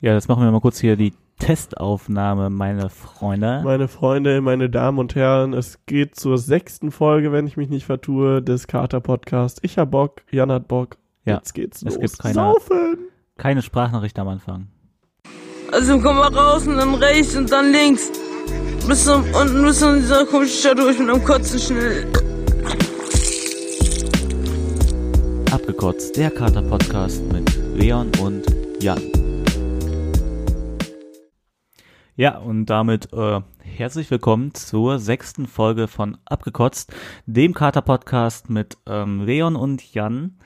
Ja, jetzt machen wir mal kurz hier die Testaufnahme, meine Freunde. Meine Freunde, meine Damen und Herren, es geht zur sechsten Folge, wenn ich mich nicht vertue, des Kater Podcast. Ich hab Bock, Jan hat Bock. Ja, Jetzt geht's es los. gibt keine- Saufen! Keine Sprachnachricht am Anfang. Also komm mal raus und dann rechts und dann links. Bis zum, unten bis zu dieser komischen Stadt durch mit einem Kotzen schnell. Abgekotzt, der Kater-Podcast mit Leon und Jan. Ja, und damit äh, herzlich willkommen zur sechsten Folge von Abgekotzt, dem Kater-Podcast mit ähm, Leon und Jan.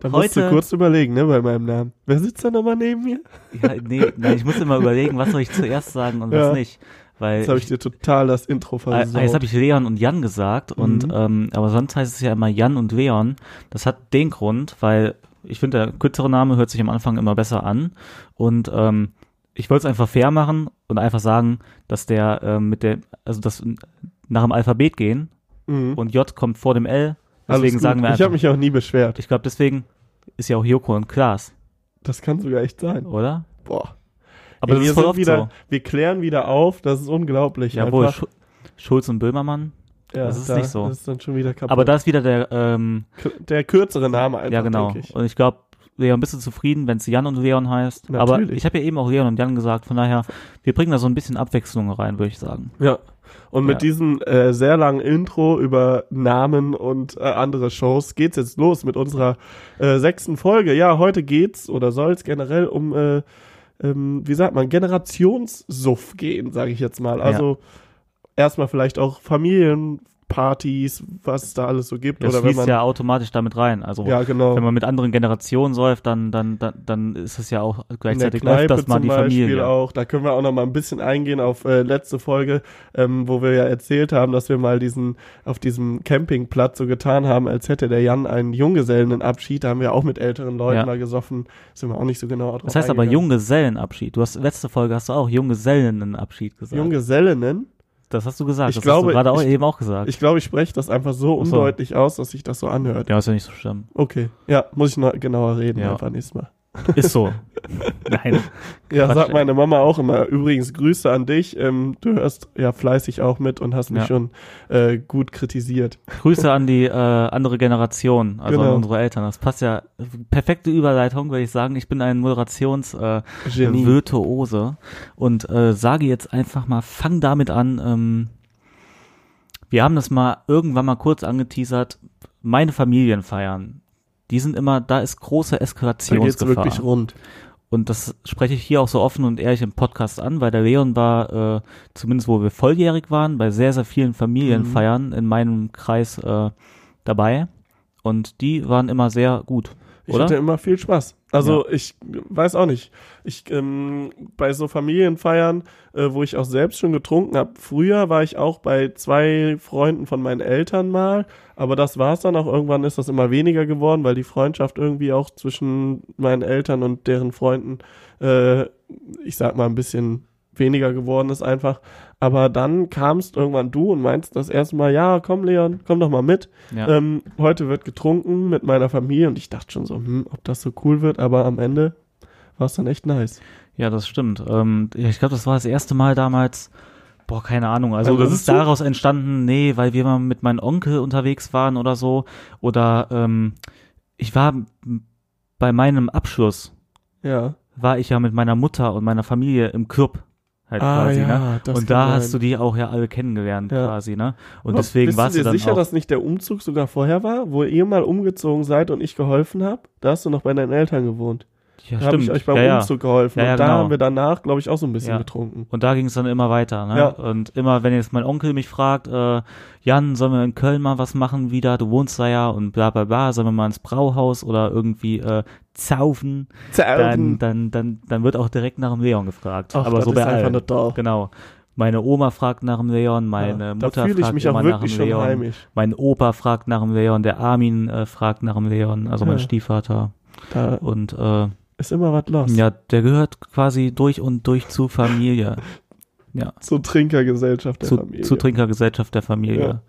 Da musst Heute- du kurz überlegen, ne, bei meinem Namen. Wer sitzt da nochmal neben mir? Ja, nee, nein, ich muss immer überlegen, was soll ich zuerst sagen und Ja. was nicht. Weil Jetzt habe ich dir total das Intro Äh, versaut. Jetzt habe ich Leon und Jan gesagt und Mhm. ähm, aber sonst heißt es ja immer Jan und Leon. Das hat den Grund, weil ich finde, der kürzere Name hört sich am Anfang immer besser an und ähm, ich wollte es einfach fair machen und einfach sagen, dass der ähm, mit der, also das nach dem Alphabet gehen mhm. und J kommt vor dem L. Deswegen sagen wir Ich einfach. habe mich auch nie beschwert. Ich glaube, deswegen ist ja auch Joko und Klaas, Das kann sogar echt sein. oder? Boah. Aber Ey, das wir ist voll oft wieder, so. Wir klären wieder auf, das ist unglaublich. Jawohl. Schu Schulz und Böhmermann. ja, das ist da nicht so. Das ist dann schon wieder kaputt. Aber da ist wieder der ähm, der kürzere Name einfach, Ja, genau. denke ich. Und ich glaube, Leon, bist du zufrieden, wenn es Jan und Leon heißt? Aber Natürlich. ich habe ja eben auch Leon und Jan gesagt, von daher, wir bringen da so ein bisschen Abwechslung rein, würde ich sagen. Ja. Und mit Ja. diesem äh, sehr langen Intro über Namen und äh, andere Shows geht's jetzt los mit unserer äh, sechsten Folge. Ja, heute geht's oder soll's generell um, äh, ähm, wie sagt man, Generationssuff gehen, sage ich jetzt mal. Also erstmal vielleicht auch Familienpartys, was es da alles so gibt. Das oder wenn fließt man, ja automatisch damit rein. Also ja, genau. wenn man mit anderen Generationen säuft, dann, dann, dann, dann ist es ja auch gleichzeitig Kneipe öfters mal zum die Beispiel Familie. auch. Da können wir auch noch mal ein bisschen eingehen auf äh, letzte Folge, ähm, wo wir ja erzählt haben, dass wir mal diesen auf diesem Campingplatz so getan haben, als hätte der Jan einen Junggesellenabschied. Da haben wir auch mit älteren Leuten Ja. mal gesoffen. Sind wir auch nicht so genau drauf Das heißt aber. Junggesellenabschied. Du hast letzte Folge hast du auch Junggesellenabschied gesagt. Junggesellenen. Das hast du gesagt. Ich das glaube, hast du gerade auch ich- eben auch gesagt. Ich glaube, ich spreche das einfach so Ach so. undeutlich aus, dass sich das so anhört. ja, ist ja nicht so schlimm. Okay. Ja, muss ich noch genauer reden Ja. einfach nächstes Mal. Ist so. Nein. Ja, Quatsch, sagt ey. meine Mama auch immer. Übrigens, Grüße an dich. Ähm, du hörst ja fleißig auch mit und hast mich Ja. schon äh, gut kritisiert. Grüße an die äh, andere Generation, also Genau. an unsere Eltern. Das passt ja. Perfekte Überleitung, würde ich sagen. Ich bin ein Moderations äh, und äh, sage jetzt einfach mal, fang damit an. Ähm, wir haben das mal irgendwann mal kurz angeteasert. Meine Familienfeiern, die sind immer, da ist große Da Eskalationsgefahr. wirklich rund. Und das spreche ich hier auch so offen und ehrlich im Podcast an, weil der Leon war, äh, zumindest wo wir volljährig waren, bei sehr, sehr vielen Familienfeiern in meinem Kreis äh, dabei. Und die waren immer sehr gut. Ich Oder? hatte immer viel Spaß. Also ich weiß auch nicht. Ich ähm, bei so Familienfeiern, äh, wo ich auch selbst schon getrunken habe. Früher war ich auch bei zwei Freunden von meinen Eltern mal, aber das war's dann auch. Irgendwann ist das immer weniger geworden, weil die Freundschaft irgendwie auch zwischen meinen Eltern und deren Freunden, äh, ich sag mal ein bisschen weniger geworden ist einfach. Aber dann kamst irgendwann du und meinst das erste Mal, ja, komm Leon, komm doch mal mit. Ja. Ähm, heute wird getrunken mit meiner Familie und ich dachte schon so, hm, ob das so cool wird, aber am Ende war es dann echt nice. Ja, das stimmt. Ähm, ich glaube, das war das erste Mal damals. Boah, keine Ahnung. Also Beim das ist daraus entstanden, nee, weil wir mal mit meinem Onkel unterwegs waren oder so. Oder ähm, ich war bei meinem Abschluss, Ja. war ich ja mit meiner Mutter und meiner Familie im Kürb halt Ah, quasi, ja, ne? Und da sein. hast du die auch ja alle kennengelernt Ja. quasi, ne? Und Aber deswegen warst du dann sicher, auch, dass nicht der Umzug sogar vorher war, wo ihr mal umgezogen seid und ich geholfen habe? Da hast du noch bei deinen Eltern gewohnt. Ja, da habe ich euch beim ja, ja. Umzug geholfen. Ja, ja, und da genau. haben wir danach, glaube ich, auch so ein bisschen getrunken. Und da ging es dann immer weiter, ne? Ja. Und immer, wenn jetzt mein Onkel mich fragt, äh, Jan, sollen wir in Köln mal was machen wieder? Du wohnst da ja und bla bla bla, sollen wir mal ins Brauhaus oder irgendwie äh, zaufen? Dann, dann, dann, dann wird auch direkt nach dem Leon gefragt. Ach, Aber das so ist bei einfach nur da. Genau. Meine Oma fragt nach dem Leon, meine ja, Mutter da fühle ich fragt mich auch immer nach wirklich dem schon Leon. heimisch. Mein Opa fragt nach dem Leon, der Armin äh, fragt nach dem Leon, also mein. Stiefvater. Da Und äh, ist immer was los. ja, der gehört quasi durch und durch zur Familie. Ja, Zur Trinkergesellschaft der zu, Familie. zu Trinkergesellschaft der Familie. Ja.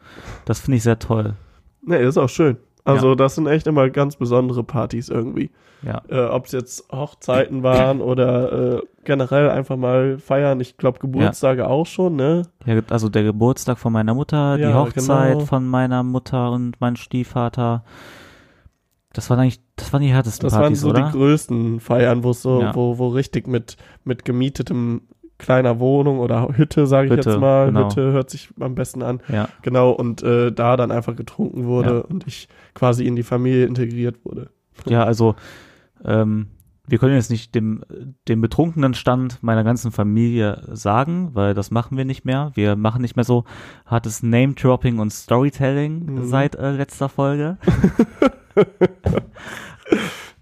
Das finde ich sehr toll. Nee, ist auch schön. Also Ja. das sind echt immer ganz besondere Partys irgendwie. Ja. Äh, Ob es jetzt Hochzeiten waren oder äh, generell einfach mal feiern. Ich glaube Geburtstage auch schon, ne? ja. Also der Geburtstag von meiner Mutter, die Ja, Hochzeit genau. von meiner Mutter und mein Stiefvater. Das waren eigentlich, das waren die härtesten Das waren Partys, so oder? die größten Feiern, wo es so, Ja. wo, wo richtig mit, mit gemietetem kleiner Wohnung oder Hütte, sage ich Hütte, jetzt mal. genau. Hütte hört sich am besten an. Ja. Genau, und äh, da dann einfach getrunken wurde Ja. und ich quasi in die Familie integriert wurde. Ja, also ähm, wir können jetzt nicht dem, dem betrunkenen Stand meiner ganzen Familie sagen, weil das machen wir nicht mehr. Wir machen nicht mehr so hartes Name-Dropping und Storytelling Mhm. seit äh, letzter Folge.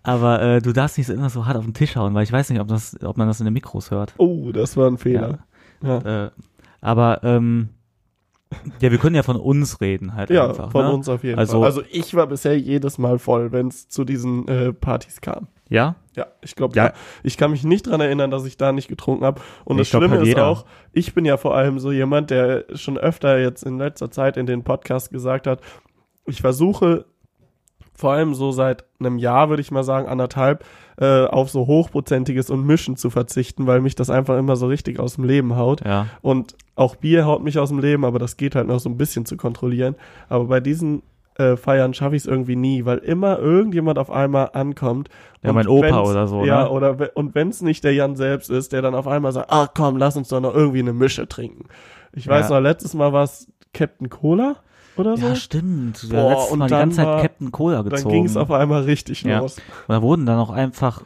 Aber äh, du darfst nicht so immer so hart auf den Tisch hauen, weil ich weiß nicht, ob, das, ob man das in den Mikros hört. Oh, das war ein Fehler. Ja, Äh, aber ähm, ja, wir können ja von uns reden halt ja, einfach. von ne? uns auf jeden Also- Fall. Also ich war bisher jedes Mal voll, wenn es zu diesen äh, Partys kam. Ja? Ja, ich glaube, Ja. ja. ich kann mich nicht dran erinnern, dass ich da nicht getrunken habe. Und Ich das glaub, Schlimme ist auch, ich bin ja vor allem so jemand, der schon öfter jetzt in letzter Zeit in den Podcast gesagt hat, ich versuche vor allem so seit einem Jahr, würde ich mal sagen, anderthalb, äh, auf so hochprozentiges und Mischen zu verzichten, weil mich das einfach immer so richtig aus dem Leben haut. Ja. Und auch Bier haut mich aus dem Leben, aber das geht halt noch so ein bisschen zu kontrollieren. Aber bei diesen äh, Feiern schaffe ich es irgendwie nie, weil immer irgendjemand auf einmal ankommt. Ja, und mein Opa oder so, Ja, ne? oder und wenn es nicht der Jan selbst ist, der dann auf einmal sagt, ah komm, lass uns doch noch irgendwie eine Mische trinken. Ich weiß Ja. noch, letztes Mal war es Captain Cola oder so. Ja, stimmt. Boah, letztes und Mal die dann ganze Zeit war- Captain Cola dann gezogen. ging es auf einmal richtig Ja. los. Und da wurden dann auch einfach,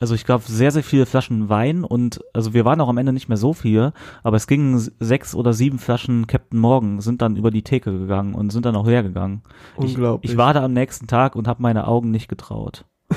also ich glaube, sehr, sehr viele Flaschen Wein und, also wir waren auch am Ende nicht mehr so viele, aber es gingen sechs oder sieben Flaschen Captain Morgan, sind dann über die Theke gegangen und sind dann auch leer gegangen. Ich, Unglaublich. ich war da am nächsten Tag und habe meine Augen nicht getraut.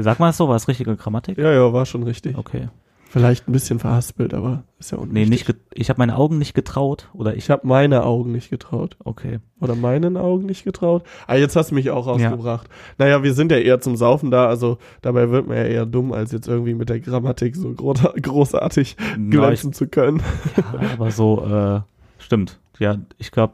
Sag mal so, war es richtige Grammatik? ja, ja, war schon richtig. Okay. Vielleicht ein bisschen verhaspelt, aber ist ja Nee, unwichtig. nicht ich habe meine Augen nicht getraut oder ich Ich habe meine Augen nicht getraut. okay. Oder meinen Augen nicht getraut. Ah, jetzt hast du mich auch rausgebracht. Naja, wir sind ja eher zum Saufen da, also dabei wird man ja eher dumm, als jetzt irgendwie mit der Grammatik so gro großartig glänzen zu können. ja, aber so äh, stimmt. Ja, ich glaube,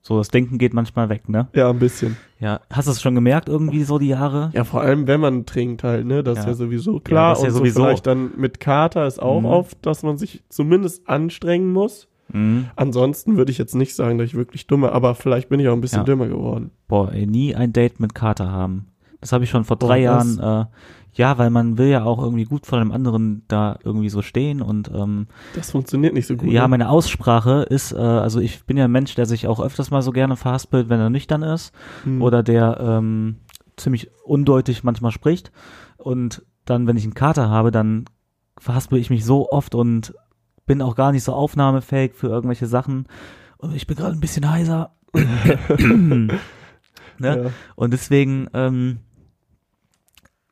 so das Denken geht manchmal weg, ne? Ja, ein bisschen. Ja, hast du es schon gemerkt irgendwie so die Jahre? Ja, vor allem, wenn man trinkt halt, ne? Das ist Ja. ja sowieso klar. das ist ja und sowieso. so vielleicht dann mit Kater ist auch Mhm. oft, dass man sich zumindest anstrengen muss. Mhm. Ansonsten würde ich jetzt nicht sagen, dass ich wirklich dumme, aber vielleicht bin ich auch ein bisschen Ja. dümmer geworden. Boah, ey, nie ein Date mit Kater haben. Das habe ich schon vor Boah, drei das- Jahren, äh, ja, weil man will ja auch irgendwie gut vor dem anderen da irgendwie so stehen und ähm, Das funktioniert nicht so gut. ja, ne? meine Aussprache ist, äh, also ich bin ja ein Mensch, der sich auch öfters mal so gerne verhaspelt, wenn er nüchtern ist Hm. oder der ähm, ziemlich undeutig manchmal spricht und dann, wenn ich einen Kater habe, dann verhaspel ich mich so oft und bin auch gar nicht so aufnahmefähig für irgendwelche Sachen und ich bin gerade ein bisschen heiser. ne? Ja. Und deswegen, ähm,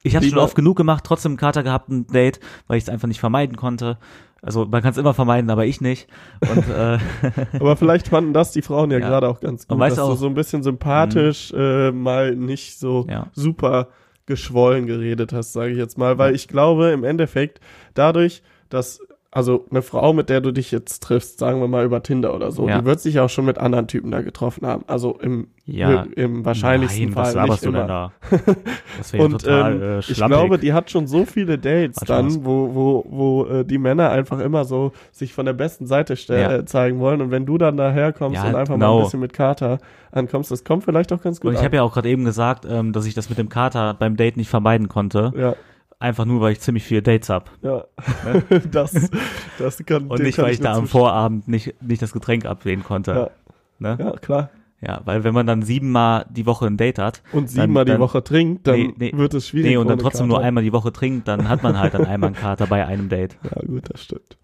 ich habe schon oft genug gemacht, trotzdem einen Kater gehabt, ein Date, weil ich es einfach nicht vermeiden konnte. Also man kann es immer vermeiden, aber ich nicht. Und äh, Aber vielleicht fanden das die Frauen ja, Ja. gerade auch ganz gut, dass du du auch- so ein bisschen sympathisch äh, mal nicht so ja, super geschwollen geredet hast, sage ich jetzt mal, weil ich glaube im Endeffekt dadurch, dass also eine Frau, mit der du dich jetzt triffst, sagen wir mal über Tinder oder so, Ja. die wird sich auch schon mit anderen Typen da getroffen haben. Also im, ja. im wahrscheinlichsten Nein, Fall was laberst nicht du denn immer. da? Das wäre ja total ähm, äh, ich glaube, die hat schon so viele Dates dann, wo, wo, wo äh, die Männer einfach immer so sich von der besten Seite Ja. äh, zeigen wollen. Und wenn du dann daherkommst Ja, und einfach mal genau. ein bisschen mit Kater ankommst, das kommt vielleicht auch ganz gut Und ich habe ja auch gerade eben gesagt, ähm, dass ich das mit dem Kater beim Date nicht vermeiden konnte. ja, Einfach nur, weil ich ziemlich viele Dates hab. ja. das, das kann Und nicht, kann weil ich da nur am. Vorabend nicht, nicht das Getränk abwählen konnte. Ja. Ne? Ja, klar. Ja, weil wenn man dann siebenmal die Woche ein Date hat, Und siebenmal die Woche trinkt, dann Nee, nee. wird es schwierig. nee, und dann trotzdem nur Kater. einmal die Woche trinkt, dann hat man halt dann einmal einen Kater bei einem Date. Ja, gut, das stimmt.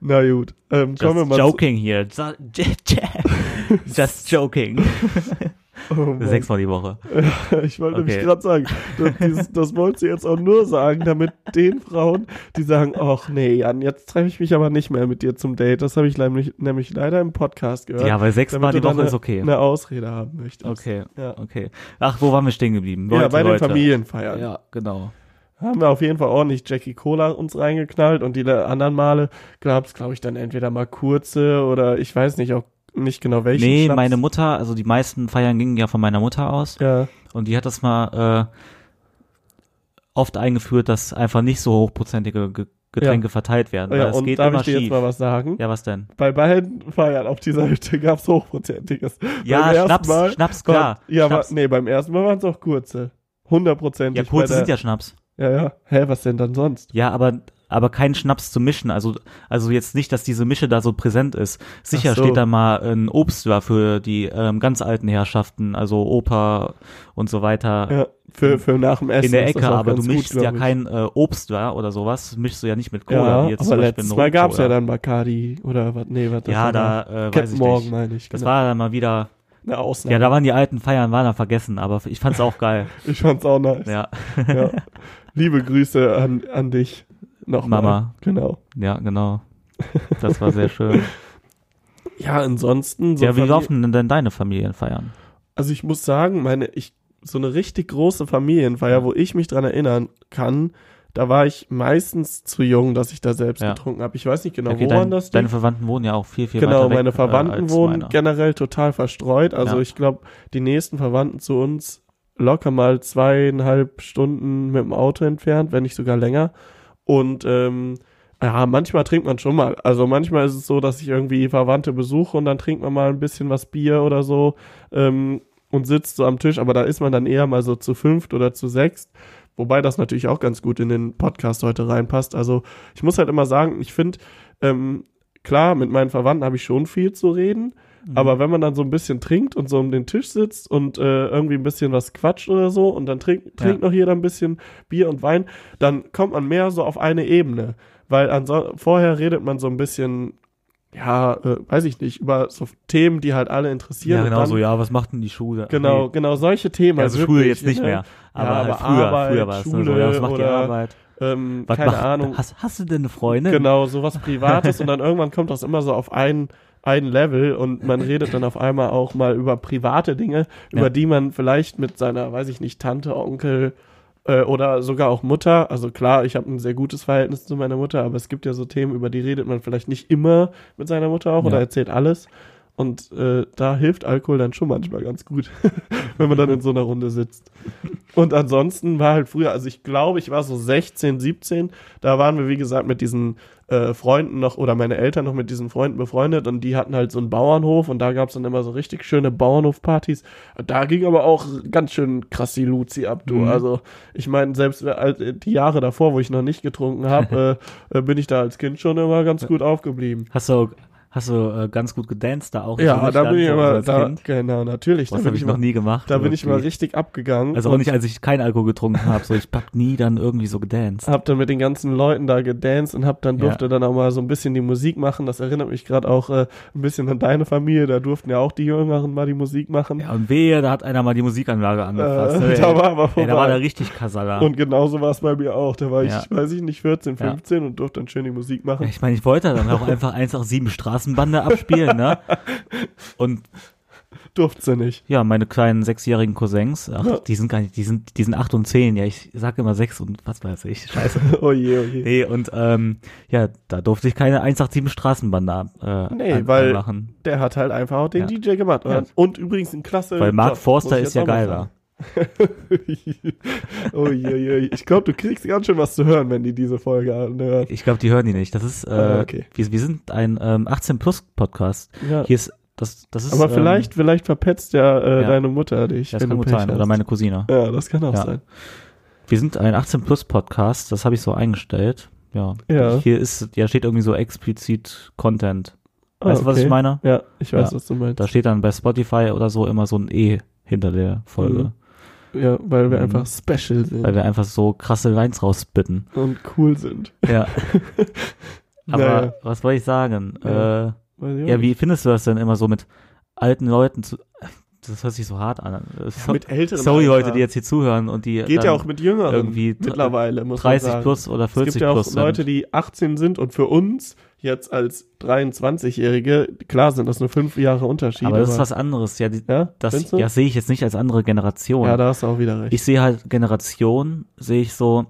Na gut, ähm, kommen wir Just mal joking here. Just, just joking. oh. Sechsmal die Woche. Ich wollte Okay. nämlich gerade sagen, das, dieses, das wollte sie jetzt auch nur sagen, damit den Frauen, die sagen, ach nee, Jan, jetzt treffe ich mich aber nicht mehr mit dir zum Date. Das habe ich nämlich, nämlich leider im Podcast gehört. Ja, weil sechsmal die Woche eine, ist okay. eine Ausrede haben möchtest. Okay, Ja, okay. Ach, wo waren wir stehen geblieben? ja Leute, bei den Leute. Familienfeiern. Ja, genau. Haben wir auf jeden Fall ordentlich Jackie Cola uns reingeknallt und die anderen Male gab es, glaube ich, dann entweder mal kurze oder ich weiß nicht, auch nicht genau welchen Nee, Schnaps. meine Mutter, also die meisten Feiern gingen ja von meiner Mutter aus. Ja, Und die hat das mal äh, oft eingeführt, dass einfach nicht so hochprozentige Ge Getränke verteilt werden. ja weil es und geht darf ich dir jetzt schief. mal was sagen? Ja, was denn? Bei beiden Feiern auf dieser Hütte gab's hochprozentiges. Ja, Schnaps, Mal Schnaps, klar. Ja, Schnaps. aber nee, beim ersten Mal waren es auch kurze. Hundertprozentig. ja, kurze der- sind ja Schnaps. Ja, ja. Hä, was denn dann sonst? Ja, aber aber kein Schnaps zu mischen. Also also jetzt nicht, dass diese Mische da so präsent ist. Sicher so. steht da mal ein Obst da für die ähm, ganz alten Herrschaften, also Opa und so weiter. Ja, für, für nach dem Essen. in der das Ecke, aber du ganz gut, mischst ja ich. kein äh, Obst da oder sowas, mischst du ja nicht mit Cola. Ja, wie jetzt aber zum Beispiel letztes Mal gab's ja Cola. dann Bacardi oder was, nee, was das Ja, war da äh, weiß Captain ich Morgan nicht. meine ich. Das genau. war dann mal wieder, eine Ausnahme. ja, da waren die alten Feiern, waren da vergessen, aber ich fand's auch geil. ich fand's auch nice. Ja, Ja. Liebe Grüße an, an dich. Nochmal. Mama. Genau. ja, genau. Das war sehr schön. Ja, ansonsten so ja, wie laufen denn deine Familienfeiern? Also ich muss sagen, meine, ich, so eine richtig große Familienfeier, wo ich mich dran erinnern kann, da war ich meistens zu jung, dass ich da selbst Ja. getrunken habe. Ich weiß nicht genau, Okay, woran dein, das deine liegt. Verwandten wohnen ja auch viel, viel Genau, weiter weg. meine äh, Verwandten als wohnen meine. generell total verstreut. Also Ja. ich glaube, die nächsten Verwandten zu uns locker mal zweieinhalb Stunden mit dem Auto entfernt, wenn nicht sogar länger. Und ähm, ja, manchmal trinkt man schon mal. Also manchmal ist es so, dass ich irgendwie Verwandte besuche und dann trinkt man mal ein bisschen was Bier oder so ähm, und sitzt so am Tisch. Aber da ist man dann eher mal so zu fünft oder zu sechst. Wobei das natürlich auch ganz gut in den Podcast heute reinpasst. Also ich muss halt immer sagen, ich finde, ähm, klar, mit meinen Verwandten habe ich schon viel zu reden. Mhm. Aber wenn man dann so ein bisschen trinkt und so um den Tisch sitzt und äh, irgendwie ein bisschen was quatscht oder so und dann trinkt, trinkt noch jeder ein bisschen Bier und Wein, dann kommt man mehr so auf eine Ebene. Weil vorher redet man so ein bisschen, ja, äh, weiß ich nicht, über so Themen, die halt alle interessieren. Ja, genau dann, so, ja, was macht denn die Schule? Genau, Nee. genau solche Themen. Also wirklich, Schule jetzt nicht ne? mehr. Aber, Ja, aber früher, Arbeit, früher war es ne, so, Schule ja, was macht die oder- Arbeit? Ähm, Was keine macht, Ahnung. Hast, hast du denn eine Freundin? Genau, sowas Privates und dann irgendwann kommt das immer so auf ein, ein Level und man redet dann auf einmal auch mal über private Dinge, Ja. über die man vielleicht mit seiner, weiß ich nicht, Tante, Onkel äh, oder sogar auch Mutter, also klar, ich habe ein sehr gutes Verhältnis zu meiner Mutter, aber es gibt ja so Themen, über die redet man vielleicht nicht immer mit seiner Mutter auch oder Ja. erzählt alles. Und äh, da hilft Alkohol dann schon manchmal ganz gut, wenn man dann in so einer Runde sitzt. Und ansonsten war halt früher, also ich glaube, ich war so 16, 17, da waren wir, wie gesagt, mit diesen äh, Freunden noch, oder meine Eltern noch mit diesen Freunden befreundet und die hatten halt so einen Bauernhof und da gab's dann immer so richtig schöne Bauernhofpartys. Da ging aber auch ganz schön krass die Luzi ab, du. Mhm. Also ich meine, selbst äh, die Jahre davor, wo ich noch nicht getrunken habe, äh, äh, bin ich da als Kind schon immer ganz gut aufgeblieben. Hast du, hast du äh, ganz gut gedanced da auch? Ja, da bin ich immer, da, Kind? genau, natürlich. Was da habe ich noch mal, nie gemacht. da bin ich mal richtig abgegangen. Also auch nicht, als ich kein Alkohol getrunken habe. So, ich hab nie dann irgendwie so gedanced. Hab dann mit den ganzen Leuten da gedanced und hab dann Ja. durfte dann auch mal so ein bisschen die Musik machen. Das erinnert mich gerade auch äh, ein bisschen an deine Familie. Da durften ja auch die Jüngeren mal die Musik machen. Ja, und wehe, da hat einer mal die Musikanlage angefasst. Äh, ne, da war aber Ey, da war vorbei. der richtig Kasala. Und genauso war es bei mir auch. Da war ich, Ja. weiß ich nicht, 14, Ja. 15 und durfte dann schön die Musik machen. Ja, ich meine, ich wollte dann auch einfach 187 Straßenbande abspielen, ne? Und Durfte sie nicht. ja, meine kleinen sechsjährigen Cousins, ach, Ja. die sind gar nicht, die sind, die sind acht und zehn, ja, ich sag immer sechs und was weiß ich, scheiße. Oh je, oh je. Nee, und ähm, ja, da durfte ich keine 187 Straßenbande äh, Nee, an- weil- anmachen. Der hat halt einfach auch den Ja. DJ gemacht. Ja. Und übrigens ein klasse. Weil Mark Forster ist ja geiler. je. Ich glaube, du kriegst ganz schön was zu hören, wenn die diese Folge anhören. Ich glaube, die hören die nicht. Das ist, äh, Ah, okay. wir, wir sind ein ähm, 18 Plus Podcast. Ja. Hier ist, das, das ist. Aber ähm, vielleicht, vielleicht verpetzt ja, äh, ja. deine Mutter dich. das kann du gut sein. hast. Oder meine Cousine. Ja, das kann auch Ja. sein. Wir sind ein 18 Plus Podcast. Das habe ich so eingestellt. Ja. Ja. Hier ist, ja, steht irgendwie so explizit Content. Ah, Weißt du, was okay. ich meine? Ja, ich weiß, was du meinst. Da steht dann bei Spotify oder so immer so ein E hinter der Folge. Ja, weil wir Mhm. einfach special sind Weil wir einfach so krasse Lines rausbitten. und cool sind. Ja. Aber Naja. was wollte ich sagen? Ja. Äh, ich ja, wie findest du das denn immer so mit alten Leuten zu. Das hört sich so hart an. So, mit älteren sorry. Leute, die jetzt hier zuhören und die Geht ja auch mit Jüngeren irgendwie mittlerweile, muss man 30 sagen. plus oder Es 40 gibt ja auch plus Leute, die 18 sind und für uns jetzt als 23-Jährige, klar sind das nur fünf Jahre Unterschied. Aber das ist was anderes. Ja, die, ja, das ja, sehe ich jetzt nicht als andere Generation. ja, da hast du auch wieder recht. ich sehe halt Generation, sehe ich so,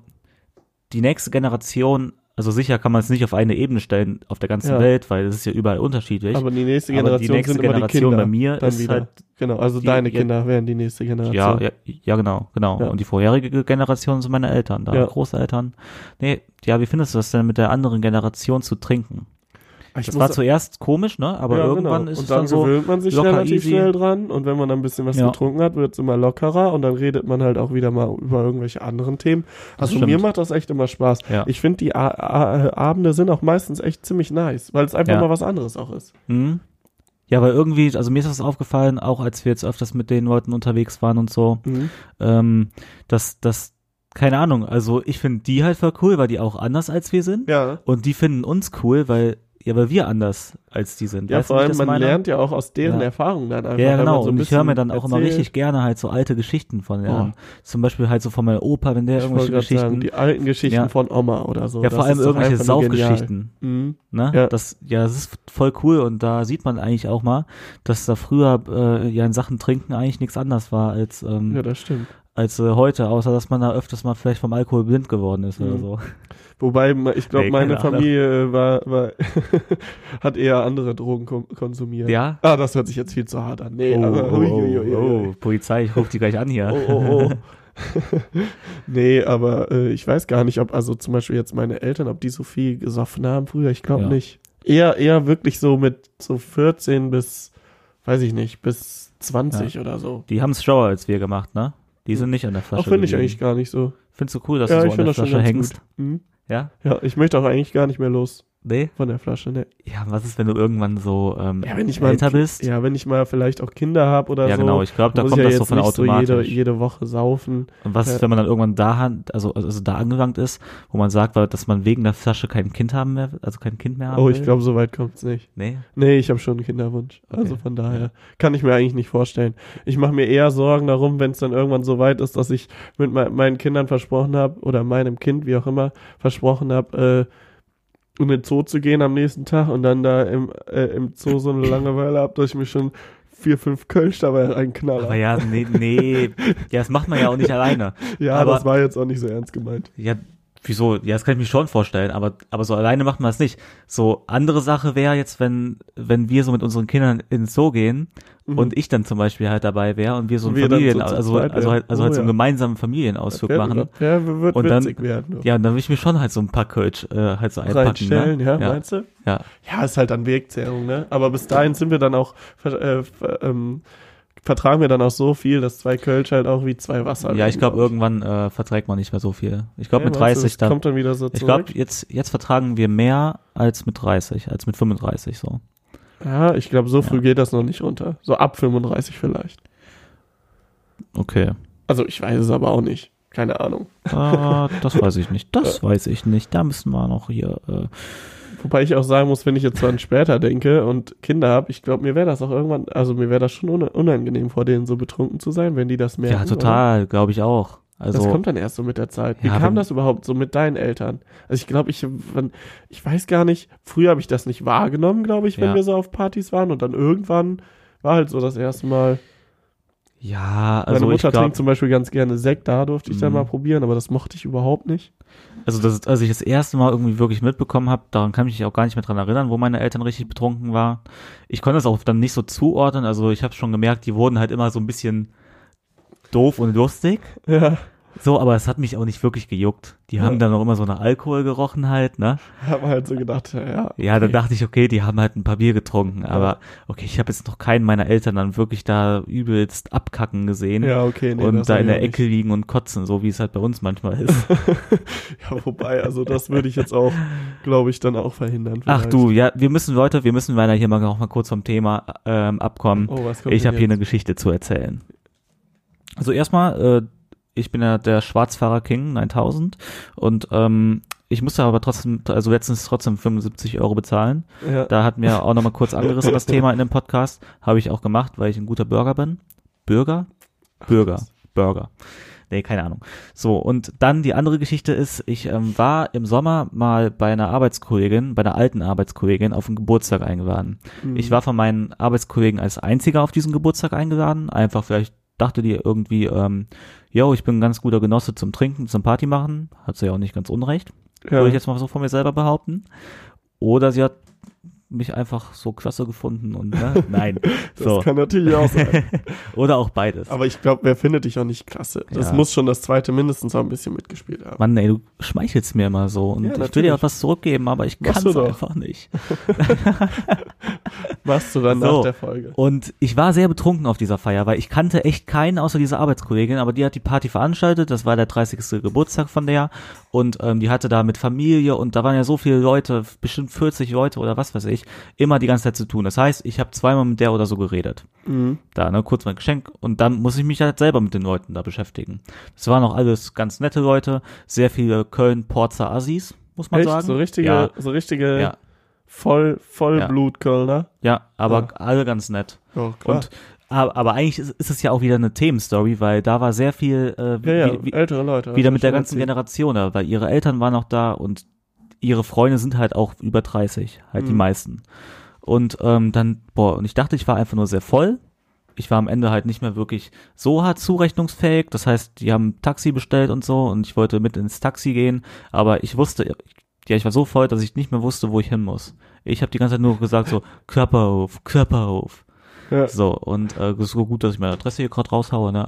die nächste Generation also sicher kann man es nicht auf eine Ebene stellen auf der ganzen Ja. Welt, weil es ist ja überall unterschiedlich. Aber die nächste Aber Generation die nächste Generation bei mir dann ist wieder. halt genau, also die- deine ja- Kinder wären die nächste Generation. ja, ja, ja, genau, genau. Ja. Und die vorherige Generation sind meine Eltern, da Ja. Großeltern. Nee, ja, wie findest du das denn mit der anderen Generation zu trinken? Ich Das war zuerst komisch, ne? Aber ja, irgendwann genau. ist und es dann dann so, gewöhnt man sich relativ easy. schnell dran und wenn man dann ein bisschen was Ja. getrunken hat, wird es immer lockerer und dann redet man halt auch wieder mal über irgendwelche anderen Themen. Also mir macht das echt immer Spaß. Ja. Ich finde die A A Abende sind auch meistens echt ziemlich nice, weil es einfach Ja. mal was anderes auch ist. Mhm. Ja, weil irgendwie, also mir ist das aufgefallen, auch als wir jetzt öfters mit den Leuten unterwegs waren und so, Mhm. ähm, dass, dass, keine Ahnung, also ich finde die halt voll cool, weil die auch anders als wir sind. Ja. Und die finden uns cool, weil, ja, weil wir anders als die sind. Ja, Weißt vor allem man meine? lernt ja auch aus deren Ja. Erfahrungen dann einfach. Ja, genau. so und ich höre mir dann auch immer erzählt. richtig gerne halt so alte Geschichten von denen Oh. Zum Beispiel halt so von meinem Opa, wenn der Ich irgendwelche gerade sagen, Geschichten, die alten Geschichten Ja. von Oma oder so. ja, das vor allem irgendwelche. Saufgeschichten. Mhm. Ne? Ja. Das, ja, das ist voll cool und da sieht man eigentlich auch mal, dass da früher äh, ja in Sachen Trinken eigentlich nichts anders war als ähm, Ja, das stimmt. Als äh, heute, außer dass man da öfters mal vielleicht vom Alkohol blind geworden ist oder Mhm. so. Wobei, ich glaube, Nee, meine Ahnung. Familie äh, war, war hat eher andere Drogen konsumiert. Ja? Ah, das hört sich jetzt viel zu hart an. Nee, oh, aber oh, oh, oh, Polizei, ich ruf die gleich an hier. Oh, oh, oh. nee, aber äh, ich weiß gar nicht, ob, also zum Beispiel jetzt meine Eltern, ob die so viel gesoffen haben früher, ich glaube Ja. nicht. Eher, eher wirklich so mit so 14 bis, weiß ich nicht, bis 20 oder so. Die haben es schlauer als wir gemacht, ne? Die sind nicht an der Flasche. Auch finde ich eigentlich gar nicht so. Findest du cool, dass ja, du so an der Flasche hängst? Mhm. Ja? Ja, ich möchte auch eigentlich gar nicht mehr los Nee? von der Flasche, ne. Ja, was ist, wenn du irgendwann so ähm, Ja, wenn ich mal älter bist? Ja, wenn ich mal vielleicht auch Kinder habe oder Ja, so. genau. Ich glaube, da kommt ja das so von automatisch. So jede, jede Woche saufen. Und was ist, Ja. wenn man dann irgendwann da also, also da angelangt ist, wo man sagt, dass man wegen der Flasche kein Kind haben mehr, also kein Kind mehr haben Oh, will? ich glaube, so weit kommt's nicht. Nee? Nee, ich habe schon einen Kinderwunsch. Also Okay. von daher kann ich mir eigentlich nicht vorstellen. Ich mache mir eher Sorgen darum, wenn es dann irgendwann so weit ist, dass ich mit me meinen Kindern versprochen habe oder meinem Kind, wie auch immer, versprochen habe, äh, in den Zoo zu gehen am nächsten Tag und dann da im, äh, im Zoo so eine Langeweile habe, dass ich mir schon vier, fünf Kölsch dabei reinknalle. Aber ja, nee, nee. ja, das macht man ja auch nicht alleine. ja, aber- das war jetzt auch nicht so ernst gemeint. Ja, wieso? Ja, das kann ich mir schon vorstellen, aber, aber so alleine macht man das nicht. So, andere Sache wäre jetzt, wenn, wenn wir so mit unseren Kindern ins Zoo gehen Mhm. und ich dann zum Beispiel halt dabei wäre und wir so ein Familien, so also, zweit also, halt, also Oh halt so einen ja. gemeinsamen Familienausflug Ja, machen. Ja, wird Und dann- werden. Ja, und dann will ich mir schon halt so ein Kölsch äh, halt so einpacken. ne? ja, ja, meinst du? ja. Ja, ist halt dann Wegzehrung, ne? Aber bis dahin sind wir dann auch, äh, ähm, vertragen wir dann auch so viel, dass zwei Kölsch halt auch wie zwei Wasser Ja, ich glaube, glaub irgendwann äh, verträgt man nicht mehr so viel. Ich glaube, Ja, mit meinst du, 30 das dann. kommt dann wieder so Ich zurück. glaube, jetzt, jetzt vertragen wir mehr als mit 30, als mit 35 so. ja, ich glaube, so früh Ja. geht das noch nicht runter. So ab 35 vielleicht. Okay. Also ich weiß es aber auch nicht. Keine Ahnung. Äh, das weiß ich nicht. Das weiß ich nicht. Da müssen wir noch hier. Äh, Wobei ich auch sagen muss, wenn ich jetzt an später denke und Kinder habe, ich glaube, mir wäre das auch irgendwann, also mir wäre das schon un- unangenehm, vor denen so betrunken zu sein, wenn die das merken. ja, total, glaube ich auch. Das Also, kommt dann erst so mit der Zeit. Wie Ja, kam das überhaupt so mit deinen Eltern? Also ich glaube, ich, ich weiß gar nicht, früher habe ich das nicht wahrgenommen, glaube ich, wenn Ja. wir so auf Partys waren und dann irgendwann war halt so das erste Mal. ja, Meine also ich Mutter glaube, trinkt zum Beispiel ganz gerne Sekt, da durfte ich dann Mhm. mal probieren, aber das mochte ich überhaupt nicht. Also das, als ich das erste Mal irgendwie wirklich mitbekommen habe, daran kann ich mich auch gar nicht mehr dran erinnern, wo meine Eltern richtig betrunken waren. Ich konnte das auch dann nicht so zuordnen. Also ich habe schon gemerkt, die wurden halt immer so ein bisschen doof und lustig. Ja, So, aber es hat mich auch nicht wirklich gejuckt. Die Ja. haben dann auch immer so nach Alkohol gerochen halt, ne? habe halt so gedacht, ja. Ja, dann okay. dachte ich, okay, die haben halt ein paar Bier getrunken, aber okay, ich habe jetzt noch keinen meiner Eltern dann wirklich da übelst abkacken gesehen Ja, okay, nee, und da in der auch Ecke liegen und kotzen, so wie es halt bei uns manchmal ist. Ja, wobei, also das würde ich jetzt auch, glaube ich, dann auch verhindern. Ach vielleicht. du, ja, wir müssen Leute, wir müssen leider hier mal noch mal kurz vom Thema ähm, abkommen. Oh, was kommt ich habe hier eine? Geschichte zu erzählen. Also erstmal, äh, ich bin ja der Schwarzfahrer King 9000 und ähm, ich musste aber trotzdem, also letztens trotzdem 75 Euro bezahlen. Ja. Da hat mir auch nochmal kurz angerissen das Thema in dem Podcast. Habe ich auch gemacht, weil ich ein guter Bürger bin. Bürger? Bürger. Burger. Nee, keine Ahnung. So, und dann die andere Geschichte ist, ich ähm, war im Sommer mal bei einer Arbeitskollegin, bei einer alten Arbeitskollegin auf einen Geburtstag eingeladen. Mhm. Ich war von meinen Arbeitskollegen als einziger auf diesen Geburtstag eingeladen. Einfach vielleicht dachte die irgendwie, ähm, yo, ich bin ein ganz guter Genosse zum Trinken, zum Party machen. Hat sie ja auch nicht ganz unrecht. Ja. würde ich jetzt mal so von mir selber behaupten. Oder sie hat mich einfach so klasse gefunden und ne? nein. Das so. kann natürlich auch sein. Oder auch beides. Aber ich glaube, wer findet dich auch nicht klasse? Das Ja. muss schon das zweite mindestens auch ein bisschen mitgespielt haben. Mann, ey, du schmeichelst mir immer so und Ja, ich will dir auch was zurückgeben, aber ich kann es einfach nicht. Machst du dann So. nach der Folge. Und ich war sehr betrunken auf dieser Feier, weil ich kannte echt keinen außer dieser Arbeitskollegin, aber die hat die Party veranstaltet, das war der 30. Geburtstag von der und ähm, die hatte da mit Familie und da waren ja so viele Leute, bestimmt 40 Leute oder was weiß ich, immer die ganze Zeit zu tun. Das heißt, ich habe zweimal mit der oder so geredet. Mhm. Da, ne, kurz mein Geschenk und dann muss ich mich halt selber mit den Leuten da beschäftigen. Das waren auch alles ganz nette Leute, sehr viele Köln-Porzer Assis, muss man Echt? sagen. So richtige, Ja, so richtige ja, Voll, Vollblut-Kölner. ja, aber Ja. alle ganz nett. Ja, klar. Und aber, eigentlich ist, es ja auch wieder eine Themenstory, weil da war sehr viel äh, ja, ja, wie, wie, ältere Leute. wieder du mit der ganzen. Generation da, weil ihre Eltern waren noch da und ihre Freunde sind halt auch über 30, halt die Mhm. meisten. Und ähm, dann, boah, und ich dachte, ich war einfach nur sehr voll. Ich war am Ende halt nicht mehr wirklich so hart zurechnungsfähig. Das heißt, die haben ein Taxi bestellt und so und ich wollte mit ins Taxi gehen, aber ich wusste, ja, ich war so voll, dass ich nicht mehr wusste, wo ich hin muss. Ich habe die ganze Zeit nur gesagt so Körperhof, Körperhof. Ja, So, und äh, so gut, dass ich meine Adresse hier gerade raushaue, ne?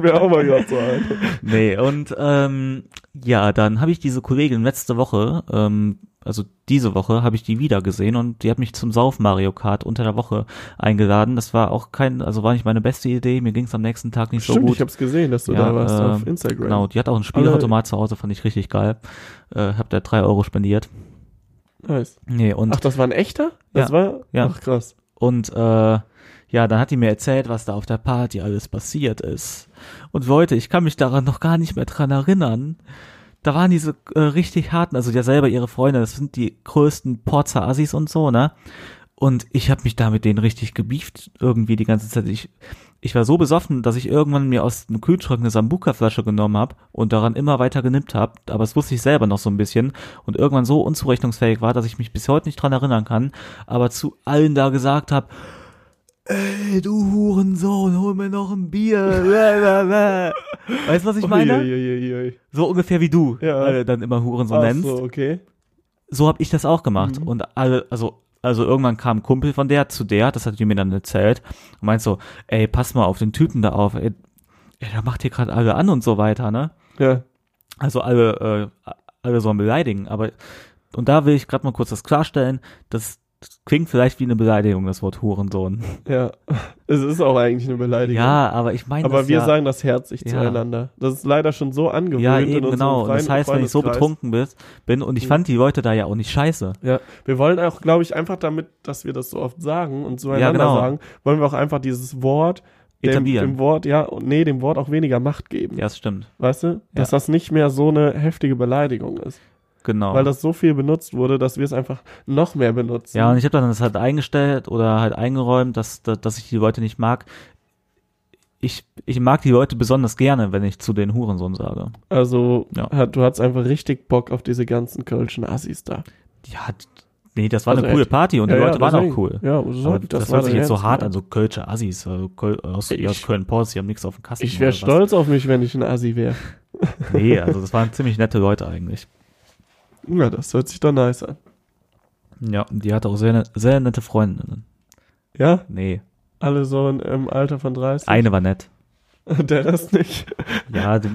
mir auch mal gerade so ein. nee, und ähm, ja, dann habe ich diese Kollegin letzte Woche, ähm, also diese Woche, habe ich die wieder gesehen und die hat mich zum Sauf Mario Kart unter der Woche eingeladen. Das war auch kein, also war nicht meine beste Idee, mir ging es am nächsten Tag nicht Stimmt, so gut. ich hab's gesehen, dass du Ja, da warst ähm, auf Instagram. Genau, die hat auch einen Spielautomat zu Hause, fand ich richtig geil. Äh, hab da drei Euro spendiert. Nice. Nee, und Ach, das war ein echter? Das Ja, war? ja. Ach, krass. Und äh, ja, dann hat die mir erzählt, was da auf der Party alles passiert ist. Und Leute, ich kann mich daran noch gar nicht mehr dran erinnern. Da waren diese äh, richtig harten, also ja selber ihre Freunde, das sind die größten Porzer Assis und so, ne? Und ich habe mich da mit denen richtig gebieft irgendwie die ganze Zeit. Ich, ich war so besoffen, dass ich irgendwann mir aus dem Kühlschrank eine Sambuka-Flasche genommen habe und daran immer weiter genippt habe. Aber das wusste ich selber noch so ein bisschen. Und irgendwann so unzurechnungsfähig war, dass ich mich bis heute nicht dran erinnern kann. Aber zu allen da gesagt habe, ey, du Hurensohn, hol mir noch ein Bier. weißt du, was ich meine? Uiuiuiui. So ungefähr wie du Ja. alle dann immer Hurensohn Ach nennst. so, okay. So habe ich das auch gemacht. Mhm. Und alle, also, also irgendwann kam ein Kumpel von der zu der, das hat die mir dann erzählt, und meint so, ey, pass mal auf den Typen da auf, ey, ey der macht hier gerade alle an und so weiter, ne? Ja. Also alle, äh, alle sollen beleidigen, aber und da will ich gerade mal kurz das klarstellen, das klingt vielleicht wie eine Beleidigung, das Wort Hurensohn. Ja. Es ist auch eigentlich eine Beleidigung. Ja, aber ich meine Aber wir ja, sagen das herzlich Ja. zueinander. Das ist leider schon so angewöhnt ja eben genau. Und das heißt, wenn ich so betrunken bist, bin und ich Mhm. fand die Leute da ja auch nicht scheiße. Ja, wir wollen auch, glaube ich, einfach damit, dass wir das so oft sagen und zueinander Ja, genau. sagen, wollen wir auch einfach dieses Wort dem, dem Wort, ja, und nee, dem Wort auch weniger Macht geben. Ja, das stimmt. Weißt du? Dass Ja. das nicht mehr so eine heftige Beleidigung ist. Genau. Weil das so viel benutzt wurde, dass wir es einfach noch mehr benutzen. Ja, und ich habe dann das halt eingestellt oder halt eingeräumt, dass, dass, dass ich die Leute nicht mag. Ich, ich mag die Leute besonders gerne, wenn ich zu den Hurensohn sage. also, Ja. hat, du hattest einfach richtig Bock auf diese ganzen kölschen Assis da. Ja, nee, das war Also eine coole echt? Party und ja, die Leute ja, waren auch cool. Ja, so, das, das, war hört sich jetzt so hart an, so Kölsche Assis, also Köl, aus, Ich- aus Köln-Ports, die haben nichts auf dem Kasten. Ich wäre was. stolz auf mich, wenn ich ein Assi wäre. Nee, also das waren ziemlich nette Leute eigentlich. Ja, das hört sich doch nice an. Ja, und die hatte auch sehr, ne- sehr nette Freundinnen. Ja, Nee, alle so in, im Alter von 30. eine war nett. Der Rest nicht. Ja, die,